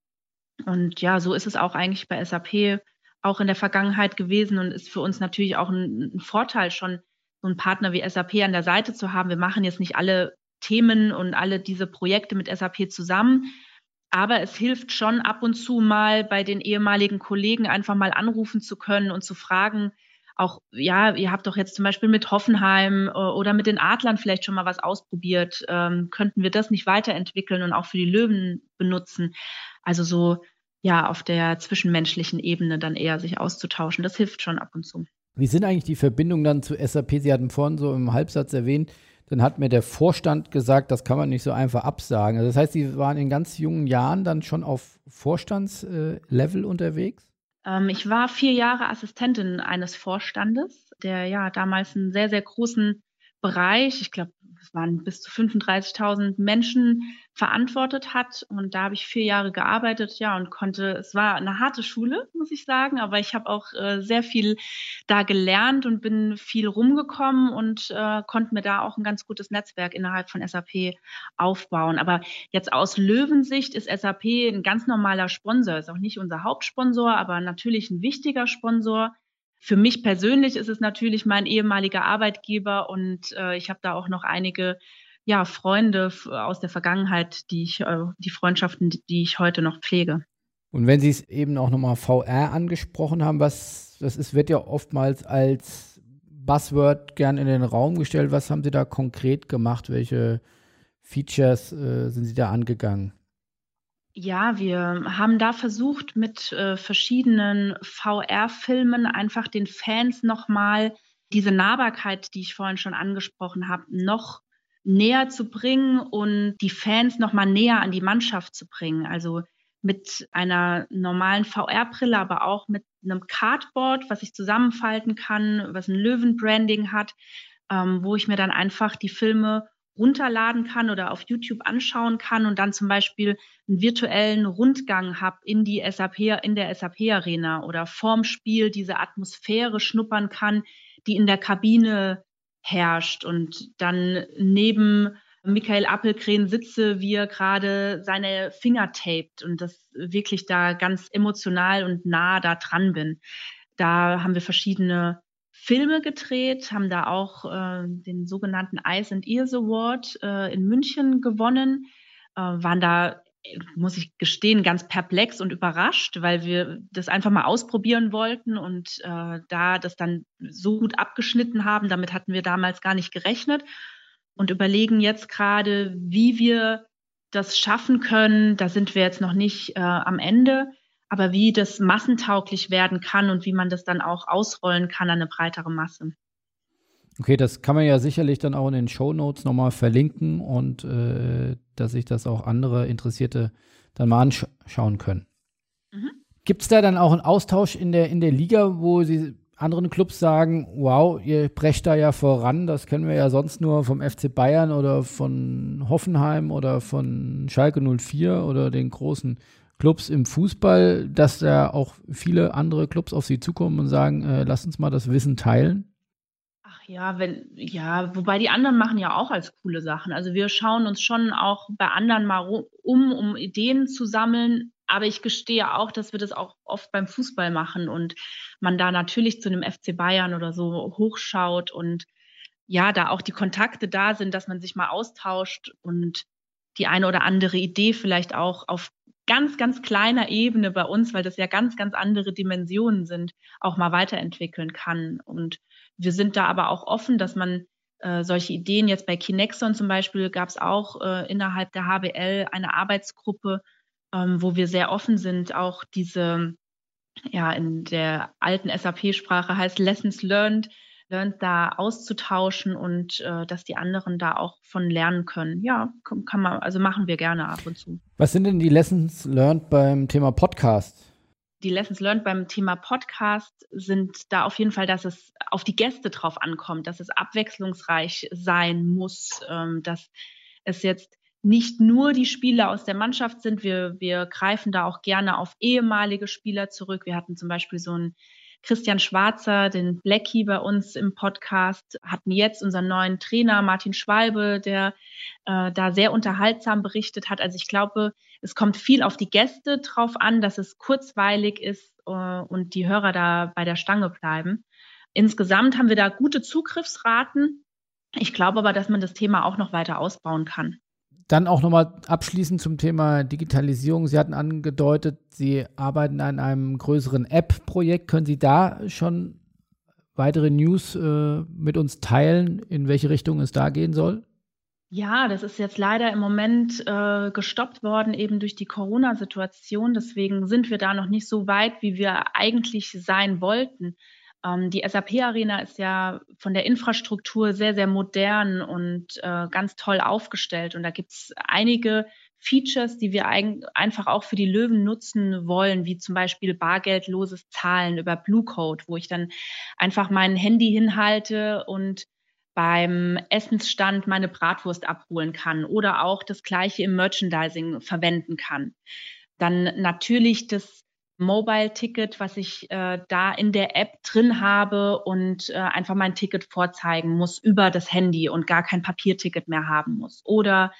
Und ja, so ist es auch eigentlich bei SAP auch in der Vergangenheit gewesen und ist für uns natürlich auch ein, ein Vorteil, schon so einen Partner wie SAP an der Seite zu haben. Wir machen jetzt nicht alle Themen und alle diese Projekte mit SAP zusammen, aber es hilft schon ab und zu mal bei den ehemaligen Kollegen einfach mal anrufen zu können und zu fragen, auch, ja, ihr habt doch jetzt zum Beispiel mit Hoffenheim äh, oder mit den Adlern vielleicht schon mal was ausprobiert. Ähm, könnten wir das nicht weiterentwickeln und auch für die Löwen benutzen? Also so ja auf der zwischenmenschlichen Ebene dann eher sich auszutauschen. Das hilft schon ab und zu. Wie sind eigentlich die Verbindungen dann zu SAP? Sie hatten vorhin so im Halbsatz erwähnt, dann hat mir der Vorstand gesagt, das kann man nicht so einfach absagen. Also das heißt, Sie waren in ganz jungen Jahren dann schon auf Vorstandslevel unterwegs? Ähm, ich war vier Jahre Assistentin eines Vorstandes, der ja damals einen sehr, sehr großen Bereich, ich glaube, es waren bis zu 35.000 Menschen verantwortet hat. Und da habe ich vier Jahre gearbeitet, ja, und konnte, es war eine harte Schule, muss ich sagen, aber ich habe auch äh, sehr viel da gelernt und bin viel rumgekommen und äh, konnte mir da auch ein ganz gutes Netzwerk innerhalb von SAP aufbauen. Aber jetzt aus Löwensicht ist SAP ein ganz normaler Sponsor, ist auch nicht unser Hauptsponsor, aber natürlich ein wichtiger Sponsor. Für mich persönlich ist es natürlich mein ehemaliger Arbeitgeber und äh, ich habe da auch noch einige ja, Freunde aus der Vergangenheit, die ich, äh, die Freundschaften, die ich heute noch pflege. Und wenn Sie es eben auch nochmal VR angesprochen haben, was das ist, wird ja oftmals als Buzzword gern in den Raum gestellt. Was haben Sie da konkret gemacht? Welche Features äh, sind Sie da angegangen? Ja, wir haben da versucht, mit äh, verschiedenen VR-Filmen einfach den Fans nochmal diese Nahbarkeit, die ich vorhin schon angesprochen habe, noch näher zu bringen und die Fans nochmal näher an die Mannschaft zu bringen. Also mit einer normalen VR-Brille, aber auch mit einem Cardboard, was ich zusammenfalten kann, was ein Löwen-Branding hat, ähm, wo ich mir dann einfach die Filme runterladen kann oder auf YouTube anschauen kann und dann zum Beispiel einen virtuellen Rundgang habe in die SAP, in der SAP Arena oder vorm Spiel diese Atmosphäre schnuppern kann, die in der Kabine herrscht und dann neben Michael Appelgren sitze, wie er gerade seine Finger taped und das wirklich da ganz emotional und nah da dran bin. Da haben wir verschiedene Filme gedreht, haben da auch äh, den sogenannten Eyes and Ears Award äh, in München gewonnen, äh, waren da, muss ich gestehen, ganz perplex und überrascht, weil wir das einfach mal ausprobieren wollten und äh, da das dann so gut abgeschnitten haben, damit hatten wir damals gar nicht gerechnet und überlegen jetzt gerade, wie wir das schaffen können. Da sind wir jetzt noch nicht äh, am Ende aber wie das massentauglich werden kann und wie man das dann auch ausrollen kann an eine breitere Masse. Okay, das kann man ja sicherlich dann auch in den Show Notes nochmal verlinken und äh, dass sich das auch andere Interessierte dann mal anschauen können. Mhm. Gibt es da dann auch einen Austausch in der, in der Liga, wo Sie anderen Clubs sagen, wow, ihr brecht da ja voran, das kennen wir ja sonst nur vom FC Bayern oder von Hoffenheim oder von Schalke 04 oder den großen Clubs im Fußball, dass da auch viele andere Clubs auf sie zukommen und sagen, äh, lass uns mal das Wissen teilen? Ach ja, wenn, ja, wobei die anderen machen ja auch als coole Sachen. Also wir schauen uns schon auch bei anderen mal um, um Ideen zu sammeln. Aber ich gestehe auch, dass wir das auch oft beim Fußball machen und man da natürlich zu einem FC Bayern oder so hochschaut und ja, da auch die Kontakte da sind, dass man sich mal austauscht und die eine oder andere Idee vielleicht auch auf ganz, ganz kleiner Ebene bei uns, weil das ja ganz, ganz andere Dimensionen sind, auch mal weiterentwickeln kann. Und wir sind da aber auch offen, dass man äh, solche Ideen jetzt bei Kinexon zum Beispiel gab es auch äh, innerhalb der HBL eine Arbeitsgruppe, ähm, wo wir sehr offen sind, auch diese, ja, in der alten SAP-Sprache heißt Lessons Learned, Learned da auszutauschen und äh, dass die anderen da auch von lernen können. Ja, kann man, also machen wir gerne ab und zu. Was sind denn die Lessons learned beim Thema Podcast? Die Lessons learned beim Thema Podcast sind da auf jeden Fall, dass es auf die Gäste drauf ankommt, dass es abwechslungsreich sein muss, ähm, dass es jetzt nicht nur die Spieler aus der Mannschaft sind. Wir, wir greifen da auch gerne auf ehemalige Spieler zurück. Wir hatten zum Beispiel so ein Christian Schwarzer, den Blackie bei uns im Podcast, hatten jetzt unseren neuen Trainer Martin Schwalbe, der äh, da sehr unterhaltsam berichtet hat. Also ich glaube, es kommt viel auf die Gäste drauf an, dass es kurzweilig ist äh, und die Hörer da bei der Stange bleiben. Insgesamt haben wir da gute Zugriffsraten. Ich glaube aber, dass man das Thema auch noch weiter ausbauen kann. Dann auch nochmal abschließend zum Thema Digitalisierung. Sie hatten angedeutet, Sie arbeiten an einem größeren App-Projekt. Können Sie da schon weitere News äh, mit uns teilen, in welche Richtung es da gehen soll? Ja, das ist jetzt leider im Moment äh, gestoppt worden, eben durch die Corona-Situation. Deswegen sind wir da noch nicht so weit, wie wir eigentlich sein wollten. Ähm, die SAP-Arena ist ja von der Infrastruktur sehr, sehr modern und äh, ganz toll aufgestellt. Und da gibt es einige Features, die wir ein, einfach auch für die Löwen nutzen wollen, wie zum Beispiel bargeldloses Zahlen über Blue Code, wo ich dann einfach mein Handy hinhalte und beim Essensstand meine Bratwurst abholen kann oder auch das gleiche im Merchandising verwenden kann. Dann natürlich das Mobile-Ticket, was ich äh, da in der App drin habe und äh, einfach mein Ticket vorzeigen muss über das Handy und gar kein Papierticket mehr haben muss. Oder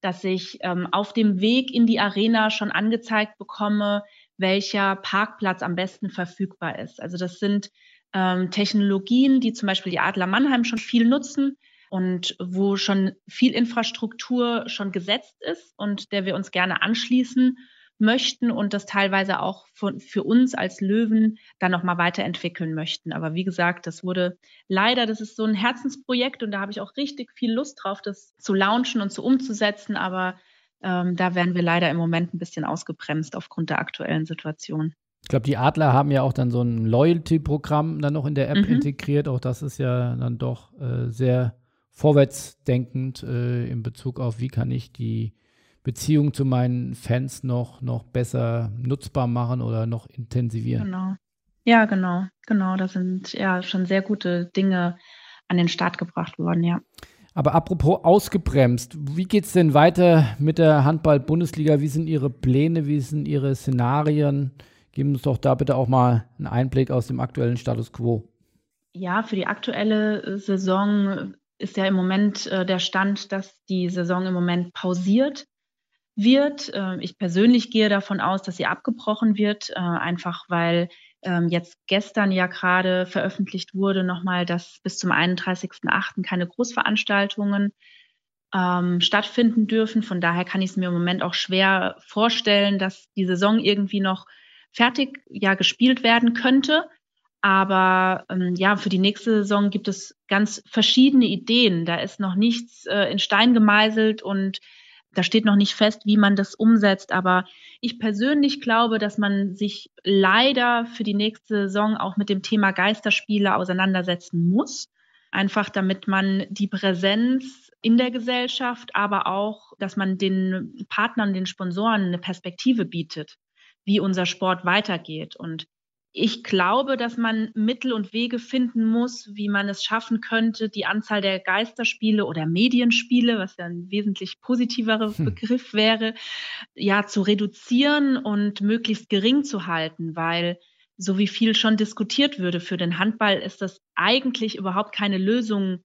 dass ich ähm, auf dem Weg in die Arena schon angezeigt bekomme, welcher Parkplatz am besten verfügbar ist. Also das sind ähm, Technologien, die zum Beispiel die Adler Mannheim schon viel nutzen und wo schon viel Infrastruktur schon gesetzt ist und der wir uns gerne anschließen möchten und das teilweise auch für, für uns als Löwen dann nochmal weiterentwickeln möchten. Aber wie gesagt, das wurde leider, das ist so ein Herzensprojekt und da habe ich auch richtig viel Lust drauf, das zu launchen und zu umzusetzen. Aber ähm, da werden wir leider im Moment ein bisschen ausgebremst aufgrund der aktuellen Situation. Ich glaube, die Adler haben ja auch dann so ein Loyalty-Programm dann noch in der App mhm. integriert. Auch das ist ja dann doch äh, sehr vorwärtsdenkend äh, in Bezug auf, wie kann ich die Beziehung zu meinen Fans noch, noch besser nutzbar machen oder noch intensivieren. Genau. Ja, genau, genau. Da sind ja schon sehr gute Dinge an den Start gebracht worden, ja. Aber apropos ausgebremst, wie geht es denn weiter mit der Handball-Bundesliga? Wie sind Ihre Pläne? Wie sind Ihre Szenarien? Geben uns doch da bitte auch mal einen Einblick aus dem aktuellen Status quo. Ja, für die aktuelle Saison ist ja im Moment äh, der Stand, dass die Saison im Moment pausiert wird. Ähm, ich persönlich gehe davon aus, dass sie abgebrochen wird, äh, einfach weil ähm, jetzt gestern ja gerade veröffentlicht wurde nochmal, dass bis zum 31.08. keine Großveranstaltungen ähm, stattfinden dürfen. Von daher kann ich es mir im Moment auch schwer vorstellen, dass die Saison irgendwie noch fertig ja gespielt werden könnte. Aber ja, für die nächste Saison gibt es ganz verschiedene Ideen. Da ist noch nichts äh, in Stein gemeißelt und da steht noch nicht fest, wie man das umsetzt, aber ich persönlich glaube, dass man sich leider für die nächste Saison auch mit dem Thema Geisterspiele auseinandersetzen muss. Einfach damit man die Präsenz in der Gesellschaft, aber auch, dass man den Partnern, den Sponsoren eine Perspektive bietet, wie unser Sport weitergeht. Und ich glaube, dass man Mittel und Wege finden muss, wie man es schaffen könnte, die Anzahl der Geisterspiele oder Medienspiele, was ja ein wesentlich positiverer hm. Begriff wäre, ja, zu reduzieren und möglichst gering zu halten, weil so wie viel schon diskutiert würde für den Handball, ist das eigentlich überhaupt keine Lösung,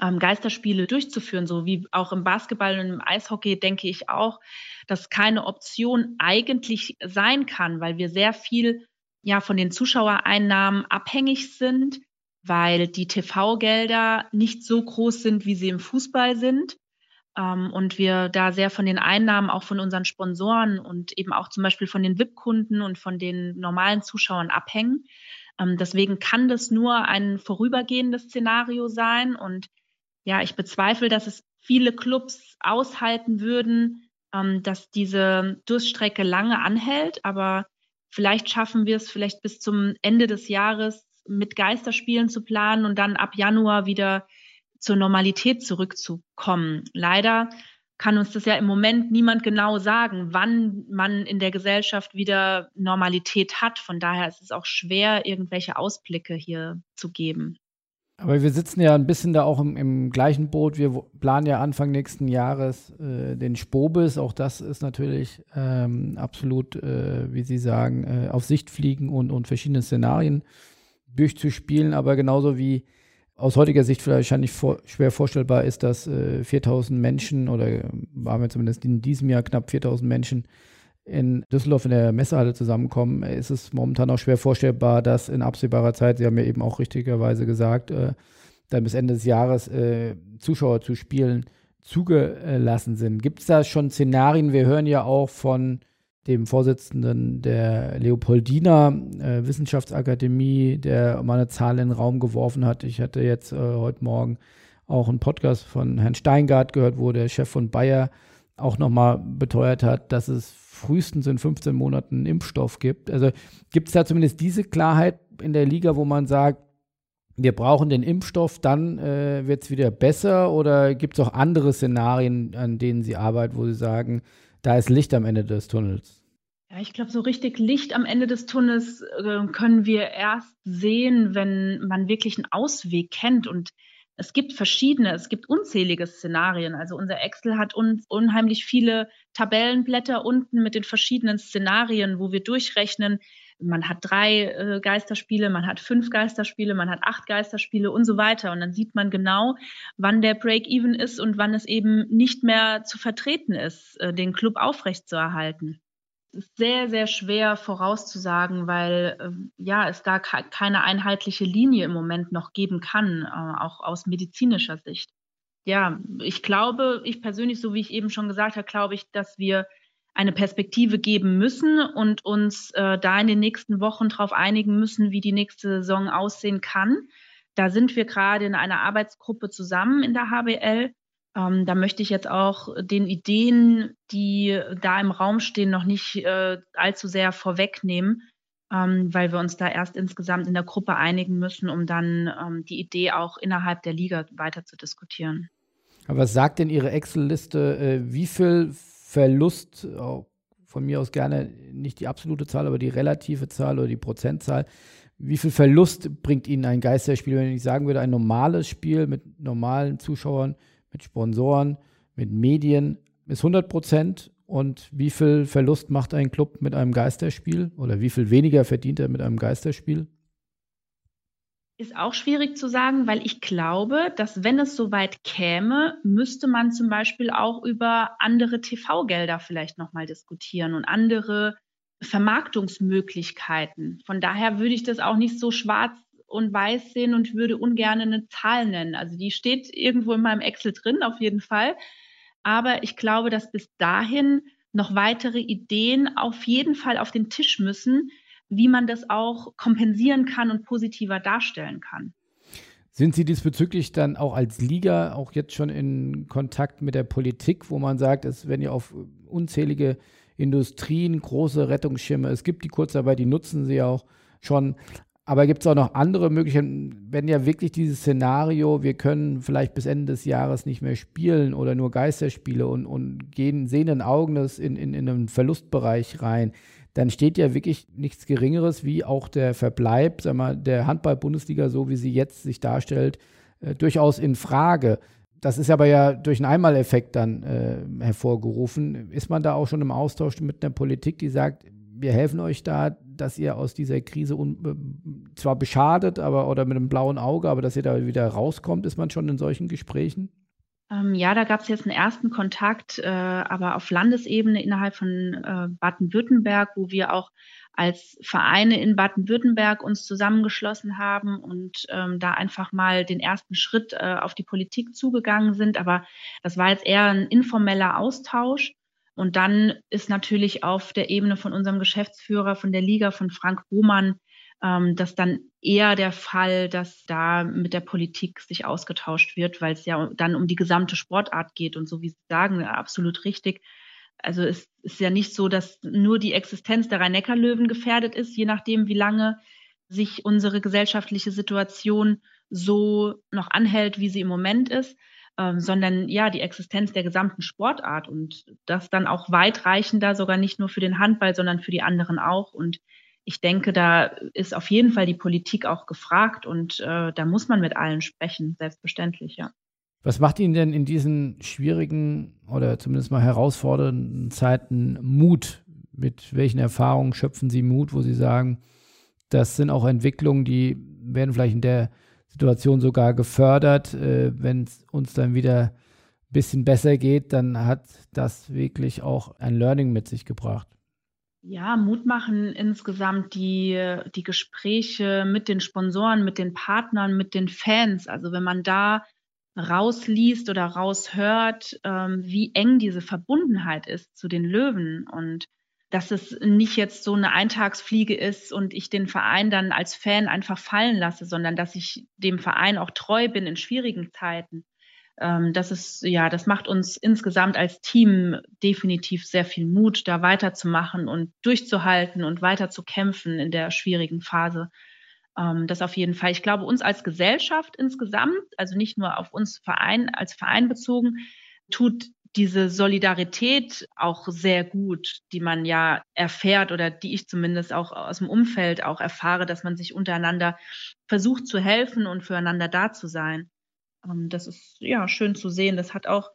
ähm, Geisterspiele durchzuführen, so wie auch im Basketball und im Eishockey denke ich auch, dass keine Option eigentlich sein kann, weil wir sehr viel ja von den Zuschauereinnahmen abhängig sind, weil die TV-Gelder nicht so groß sind, wie sie im Fußball sind. Ähm, und wir da sehr von den Einnahmen auch von unseren Sponsoren und eben auch zum Beispiel von den VIP-Kunden und von den normalen Zuschauern abhängen. Ähm, deswegen kann das nur ein vorübergehendes Szenario sein. Und ja, ich bezweifle, dass es viele Clubs aushalten würden, ähm, dass diese Durststrecke lange anhält. Aber Vielleicht schaffen wir es vielleicht bis zum Ende des Jahres mit Geisterspielen zu planen und dann ab Januar wieder zur Normalität zurückzukommen. Leider kann uns das ja im Moment niemand genau sagen, wann man in der Gesellschaft wieder Normalität hat. Von daher ist es auch schwer, irgendwelche Ausblicke hier zu geben. Aber wir sitzen ja ein bisschen da auch im, im gleichen Boot. Wir planen ja Anfang nächsten Jahres äh, den Spobis. Auch das ist natürlich ähm, absolut, äh, wie Sie sagen, äh, auf Sicht fliegen und, und verschiedene Szenarien durchzuspielen. Aber genauso wie aus heutiger Sicht wahrscheinlich vor, schwer vorstellbar ist, dass 4000 äh, Menschen oder waren wir zumindest in diesem Jahr knapp 4000 Menschen in Düsseldorf in der Messehalle zusammenkommen, ist es momentan auch schwer vorstellbar, dass in absehbarer Zeit, Sie haben ja eben auch richtigerweise gesagt, äh, dann bis Ende des Jahres äh, Zuschauer zu spielen zugelassen sind. Gibt es da schon Szenarien? Wir hören ja auch von dem Vorsitzenden der Leopoldina äh, Wissenschaftsakademie, der mal eine Zahl in den Raum geworfen hat. Ich hatte jetzt äh, heute Morgen auch einen Podcast von Herrn Steingart gehört, wo der Chef von Bayer auch nochmal beteuert hat, dass es frühestens in 15 Monaten einen Impfstoff gibt. Also gibt es da zumindest diese Klarheit, in der Liga, wo man sagt, wir brauchen den Impfstoff, dann äh, wird es wieder besser? Oder gibt es auch andere Szenarien, an denen Sie arbeiten, wo Sie sagen, da ist Licht am Ende des Tunnels? Ja, ich glaube, so richtig Licht am Ende des Tunnels äh, können wir erst sehen, wenn man wirklich einen Ausweg kennt. Und es gibt verschiedene, es gibt unzählige Szenarien. Also unser Excel hat uns unheimlich viele Tabellenblätter unten mit den verschiedenen Szenarien, wo wir durchrechnen, man hat drei äh, Geisterspiele, man hat fünf Geisterspiele, man hat acht Geisterspiele und so weiter. Und dann sieht man genau, wann der Break-Even ist und wann es eben nicht mehr zu vertreten ist, äh, den Club aufrechtzuerhalten. Sehr, sehr schwer vorauszusagen, weil äh, ja, es da keine einheitliche Linie im Moment noch geben kann, äh, auch aus medizinischer Sicht. Ja, ich glaube, ich persönlich, so wie ich eben schon gesagt habe, glaube ich, dass wir eine Perspektive geben müssen und uns äh, da in den nächsten Wochen darauf einigen müssen, wie die nächste Saison aussehen kann. Da sind wir gerade in einer Arbeitsgruppe zusammen in der HBL. Ähm, da möchte ich jetzt auch den Ideen, die da im Raum stehen, noch nicht äh, allzu sehr vorwegnehmen, ähm, weil wir uns da erst insgesamt in der Gruppe einigen müssen, um dann ähm, die Idee auch innerhalb der Liga weiter zu diskutieren. Aber was sagt denn Ihre Excel-Liste? Äh, wie viel Verlust, von mir aus gerne nicht die absolute Zahl, aber die relative Zahl oder die Prozentzahl. Wie viel Verlust bringt Ihnen ein Geisterspiel, wenn ich sagen würde, ein normales Spiel mit normalen Zuschauern, mit Sponsoren, mit Medien ist 100 Prozent und wie viel Verlust macht ein Club mit einem Geisterspiel oder wie viel weniger verdient er mit einem Geisterspiel? Ist auch schwierig zu sagen, weil ich glaube, dass wenn es soweit käme, müsste man zum Beispiel auch über andere TV-Gelder vielleicht nochmal diskutieren und andere Vermarktungsmöglichkeiten. Von daher würde ich das auch nicht so schwarz und weiß sehen und würde ungern eine Zahl nennen. Also die steht irgendwo in meinem Excel drin, auf jeden Fall. Aber ich glaube, dass bis dahin noch weitere Ideen auf jeden Fall auf den Tisch müssen, wie man das auch kompensieren kann und positiver darstellen kann. Sind Sie diesbezüglich dann auch als Liga auch jetzt schon in Kontakt mit der Politik, wo man sagt, es werden ja auf unzählige Industrien große Rettungsschirme, es gibt die Kurzarbeit, die nutzen sie auch schon. Aber gibt es auch noch andere Möglichkeiten, wenn ja wirklich dieses Szenario, wir können vielleicht bis Ende des Jahres nicht mehr spielen oder nur Geisterspiele und, und gehen sehenden Auges in, in, in einen Verlustbereich rein dann steht ja wirklich nichts Geringeres wie auch der Verbleib sag mal, der Handball-Bundesliga, so wie sie jetzt sich darstellt, äh, durchaus in Frage. Das ist aber ja durch einen Einmaleffekt dann äh, hervorgerufen. Ist man da auch schon im Austausch mit einer Politik, die sagt, wir helfen euch da, dass ihr aus dieser Krise äh, zwar beschadet, aber oder mit einem blauen Auge, aber dass ihr da wieder rauskommt? Ist man schon in solchen Gesprächen? Ähm, ja, da gab es jetzt einen ersten Kontakt, äh, aber auf Landesebene innerhalb von äh, Baden-Württemberg, wo wir auch als Vereine in Baden-Württemberg uns zusammengeschlossen haben und ähm, da einfach mal den ersten Schritt äh, auf die Politik zugegangen sind. Aber das war jetzt eher ein informeller Austausch. Und dann ist natürlich auf der Ebene von unserem Geschäftsführer von der Liga, von Frank Roman, ähm, das dann eher der Fall, dass da mit der Politik sich ausgetauscht wird, weil es ja dann um die gesamte Sportart geht und so wie Sie sagen, absolut richtig. Also es ist ja nicht so, dass nur die Existenz der Rhein-Neckar-Löwen gefährdet ist, je nachdem, wie lange sich unsere gesellschaftliche Situation so noch anhält, wie sie im Moment ist, ähm, sondern ja die Existenz der gesamten Sportart und das dann auch weitreichender, sogar nicht nur für den Handball, sondern für die anderen auch. Und ich denke, da ist auf jeden Fall die Politik auch gefragt und äh, da muss man mit allen sprechen, selbstverständlich, ja. Was macht Ihnen denn in diesen schwierigen oder zumindest mal herausfordernden Zeiten Mut? Mit welchen Erfahrungen schöpfen Sie Mut, wo Sie sagen, das sind auch Entwicklungen, die werden vielleicht in der Situation sogar gefördert. Äh, Wenn es uns dann wieder ein bisschen besser geht, dann hat das wirklich auch ein Learning mit sich gebracht. Ja, Mut machen insgesamt die, die Gespräche mit den Sponsoren, mit den Partnern, mit den Fans. Also wenn man da rausliest oder raushört, ähm, wie eng diese Verbundenheit ist zu den Löwen und dass es nicht jetzt so eine Eintagsfliege ist und ich den Verein dann als Fan einfach fallen lasse, sondern dass ich dem Verein auch treu bin in schwierigen Zeiten ähm, das ist, ja, das macht uns insgesamt als Team definitiv sehr viel Mut, da weiterzumachen und durchzuhalten und weiter zu kämpfen in der schwierigen Phase. Ähm, das auf jeden Fall. Ich glaube, uns als Gesellschaft insgesamt, also nicht nur auf uns Verein, als Verein bezogen, tut diese Solidarität auch sehr gut, die man ja erfährt oder die ich zumindest auch aus dem Umfeld auch erfahre, dass man sich untereinander versucht zu helfen und füreinander da zu sein. Ähm, das ist ja schön zu sehen. Das hat auch,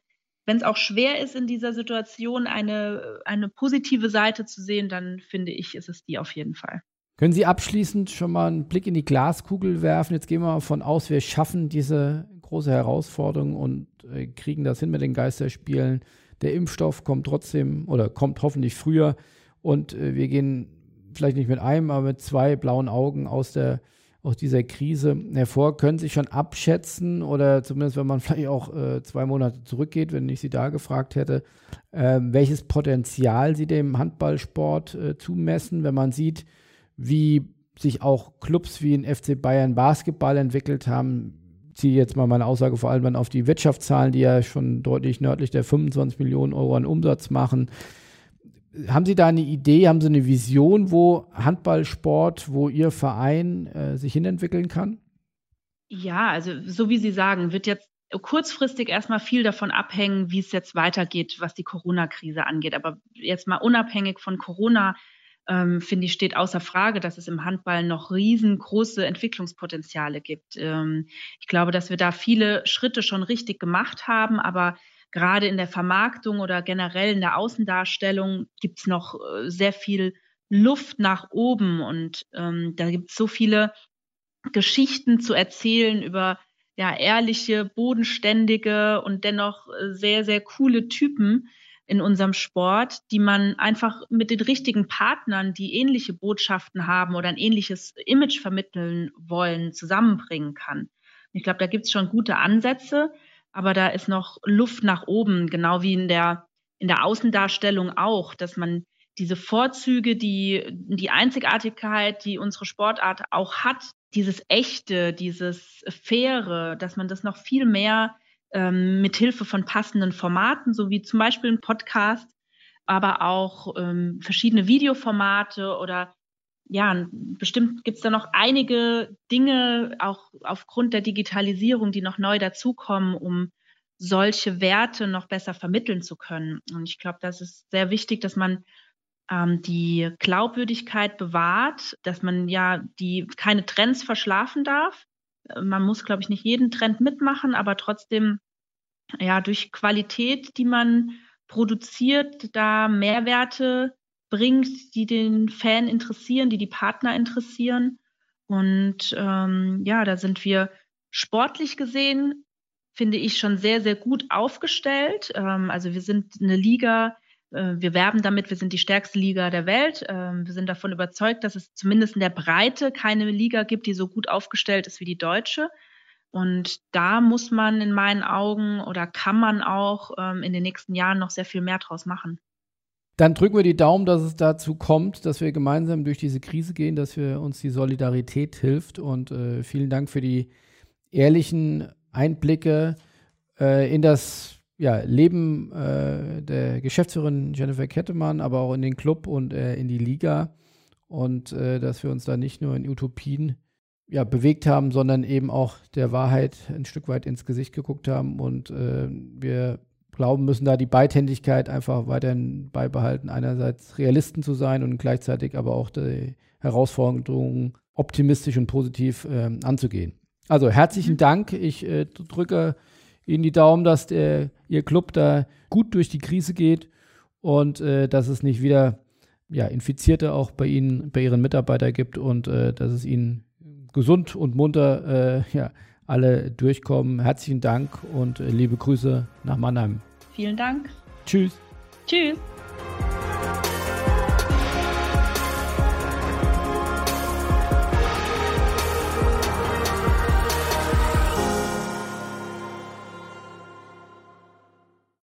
wenn es auch schwer ist in dieser Situation, eine, eine positive Seite zu sehen, dann finde ich, ist es die auf jeden Fall. Können Sie abschließend schon mal einen Blick in die Glaskugel werfen? Jetzt gehen wir mal von aus, wir schaffen diese große Herausforderung und äh, kriegen das hin mit den Geisterspielen. Der Impfstoff kommt trotzdem oder kommt hoffentlich früher und äh, wir gehen vielleicht nicht mit einem, aber mit zwei blauen Augen aus der aus dieser Krise hervor. Können Sie schon abschätzen oder zumindest, wenn man vielleicht auch äh, zwei Monate zurückgeht, wenn ich Sie da gefragt hätte, äh, welches Potenzial Sie dem Handballsport äh, zumessen, wenn man sieht, wie sich auch Clubs wie in FC Bayern Basketball entwickelt haben, ziehe jetzt mal meine Aussage vor allem auf die Wirtschaftszahlen, die ja schon deutlich nördlich der 25 Millionen Euro an Umsatz machen. Haben Sie da eine Idee, haben Sie eine Vision, wo Handballsport, wo Ihr Verein äh, sich hinentwickeln kann? Ja, also so wie Sie sagen, wird jetzt kurzfristig erstmal viel davon abhängen, wie es jetzt weitergeht, was die Corona-Krise angeht. Aber jetzt mal unabhängig von Corona ähm, finde ich, steht außer Frage, dass es im Handball noch riesengroße Entwicklungspotenziale gibt. Ähm, ich glaube, dass wir da viele Schritte schon richtig gemacht haben, aber gerade in der Vermarktung oder generell in der Außendarstellung gibt es noch äh, sehr viel Luft nach oben und ähm, da gibt es so viele Geschichten zu erzählen über ja ehrliche, bodenständige und dennoch äh, sehr sehr coole Typen, in unserem Sport, die man einfach mit den richtigen Partnern, die ähnliche Botschaften haben oder ein ähnliches Image vermitteln wollen, zusammenbringen kann. Ich glaube, da gibt es schon gute Ansätze, aber da ist noch Luft nach oben, genau wie in der, in der Außendarstellung auch, dass man diese Vorzüge, die, die Einzigartigkeit, die unsere Sportart auch hat, dieses Echte, dieses Faire, dass man das noch viel mehr ähm, mit Hilfe von passenden Formaten, so wie zum Beispiel ein Podcast, aber auch ähm, verschiedene Videoformate oder ja, bestimmt gibt es da noch einige Dinge, auch aufgrund der Digitalisierung, die noch neu dazukommen, um solche Werte noch besser vermitteln zu können. Und ich glaube, das ist sehr wichtig, dass man ähm, die Glaubwürdigkeit bewahrt, dass man ja die keine Trends verschlafen darf, man muss, glaube ich, nicht jeden Trend mitmachen, aber trotzdem ja durch Qualität, die man produziert, da Mehrwerte bringt, die den Fan interessieren, die die Partner interessieren. Und ähm, ja, da sind wir sportlich gesehen, finde ich, schon sehr, sehr gut aufgestellt. Ähm, also wir sind eine Liga, wir werben damit, wir sind die stärkste Liga der Welt. Ähm, wir sind davon überzeugt, dass es zumindest in der Breite keine Liga gibt, die so gut aufgestellt ist wie die deutsche. Und da muss man in meinen Augen oder kann man auch ähm, in den nächsten Jahren noch sehr viel mehr draus machen. Dann drücken wir die Daumen, dass es dazu kommt, dass wir gemeinsam durch diese Krise gehen, dass wir uns die Solidarität hilft. Und äh, vielen Dank für die ehrlichen Einblicke äh, in das ja, Leben äh, der Geschäftsführerin Jennifer Kettemann, aber auch in den Club und äh, in die Liga. Und äh, dass wir uns da nicht nur in Utopien ja, bewegt haben, sondern eben auch der Wahrheit ein Stück weit ins Gesicht geguckt haben. Und äh, wir glauben, müssen da die Beidhändigkeit einfach weiterhin beibehalten, einerseits Realisten zu sein und gleichzeitig aber auch die Herausforderungen optimistisch und positiv äh, anzugehen. Also herzlichen mhm. Dank. Ich äh, drücke Ihnen die Daumen, dass der, Ihr Club da gut durch die Krise geht und äh, dass es nicht wieder ja, Infizierte auch bei Ihnen, bei Ihren Mitarbeitern gibt und äh, dass es Ihnen gesund und munter äh, ja, alle durchkommen. Herzlichen Dank und äh, liebe Grüße nach Mannheim. Vielen Dank. Tschüss. Tschüss.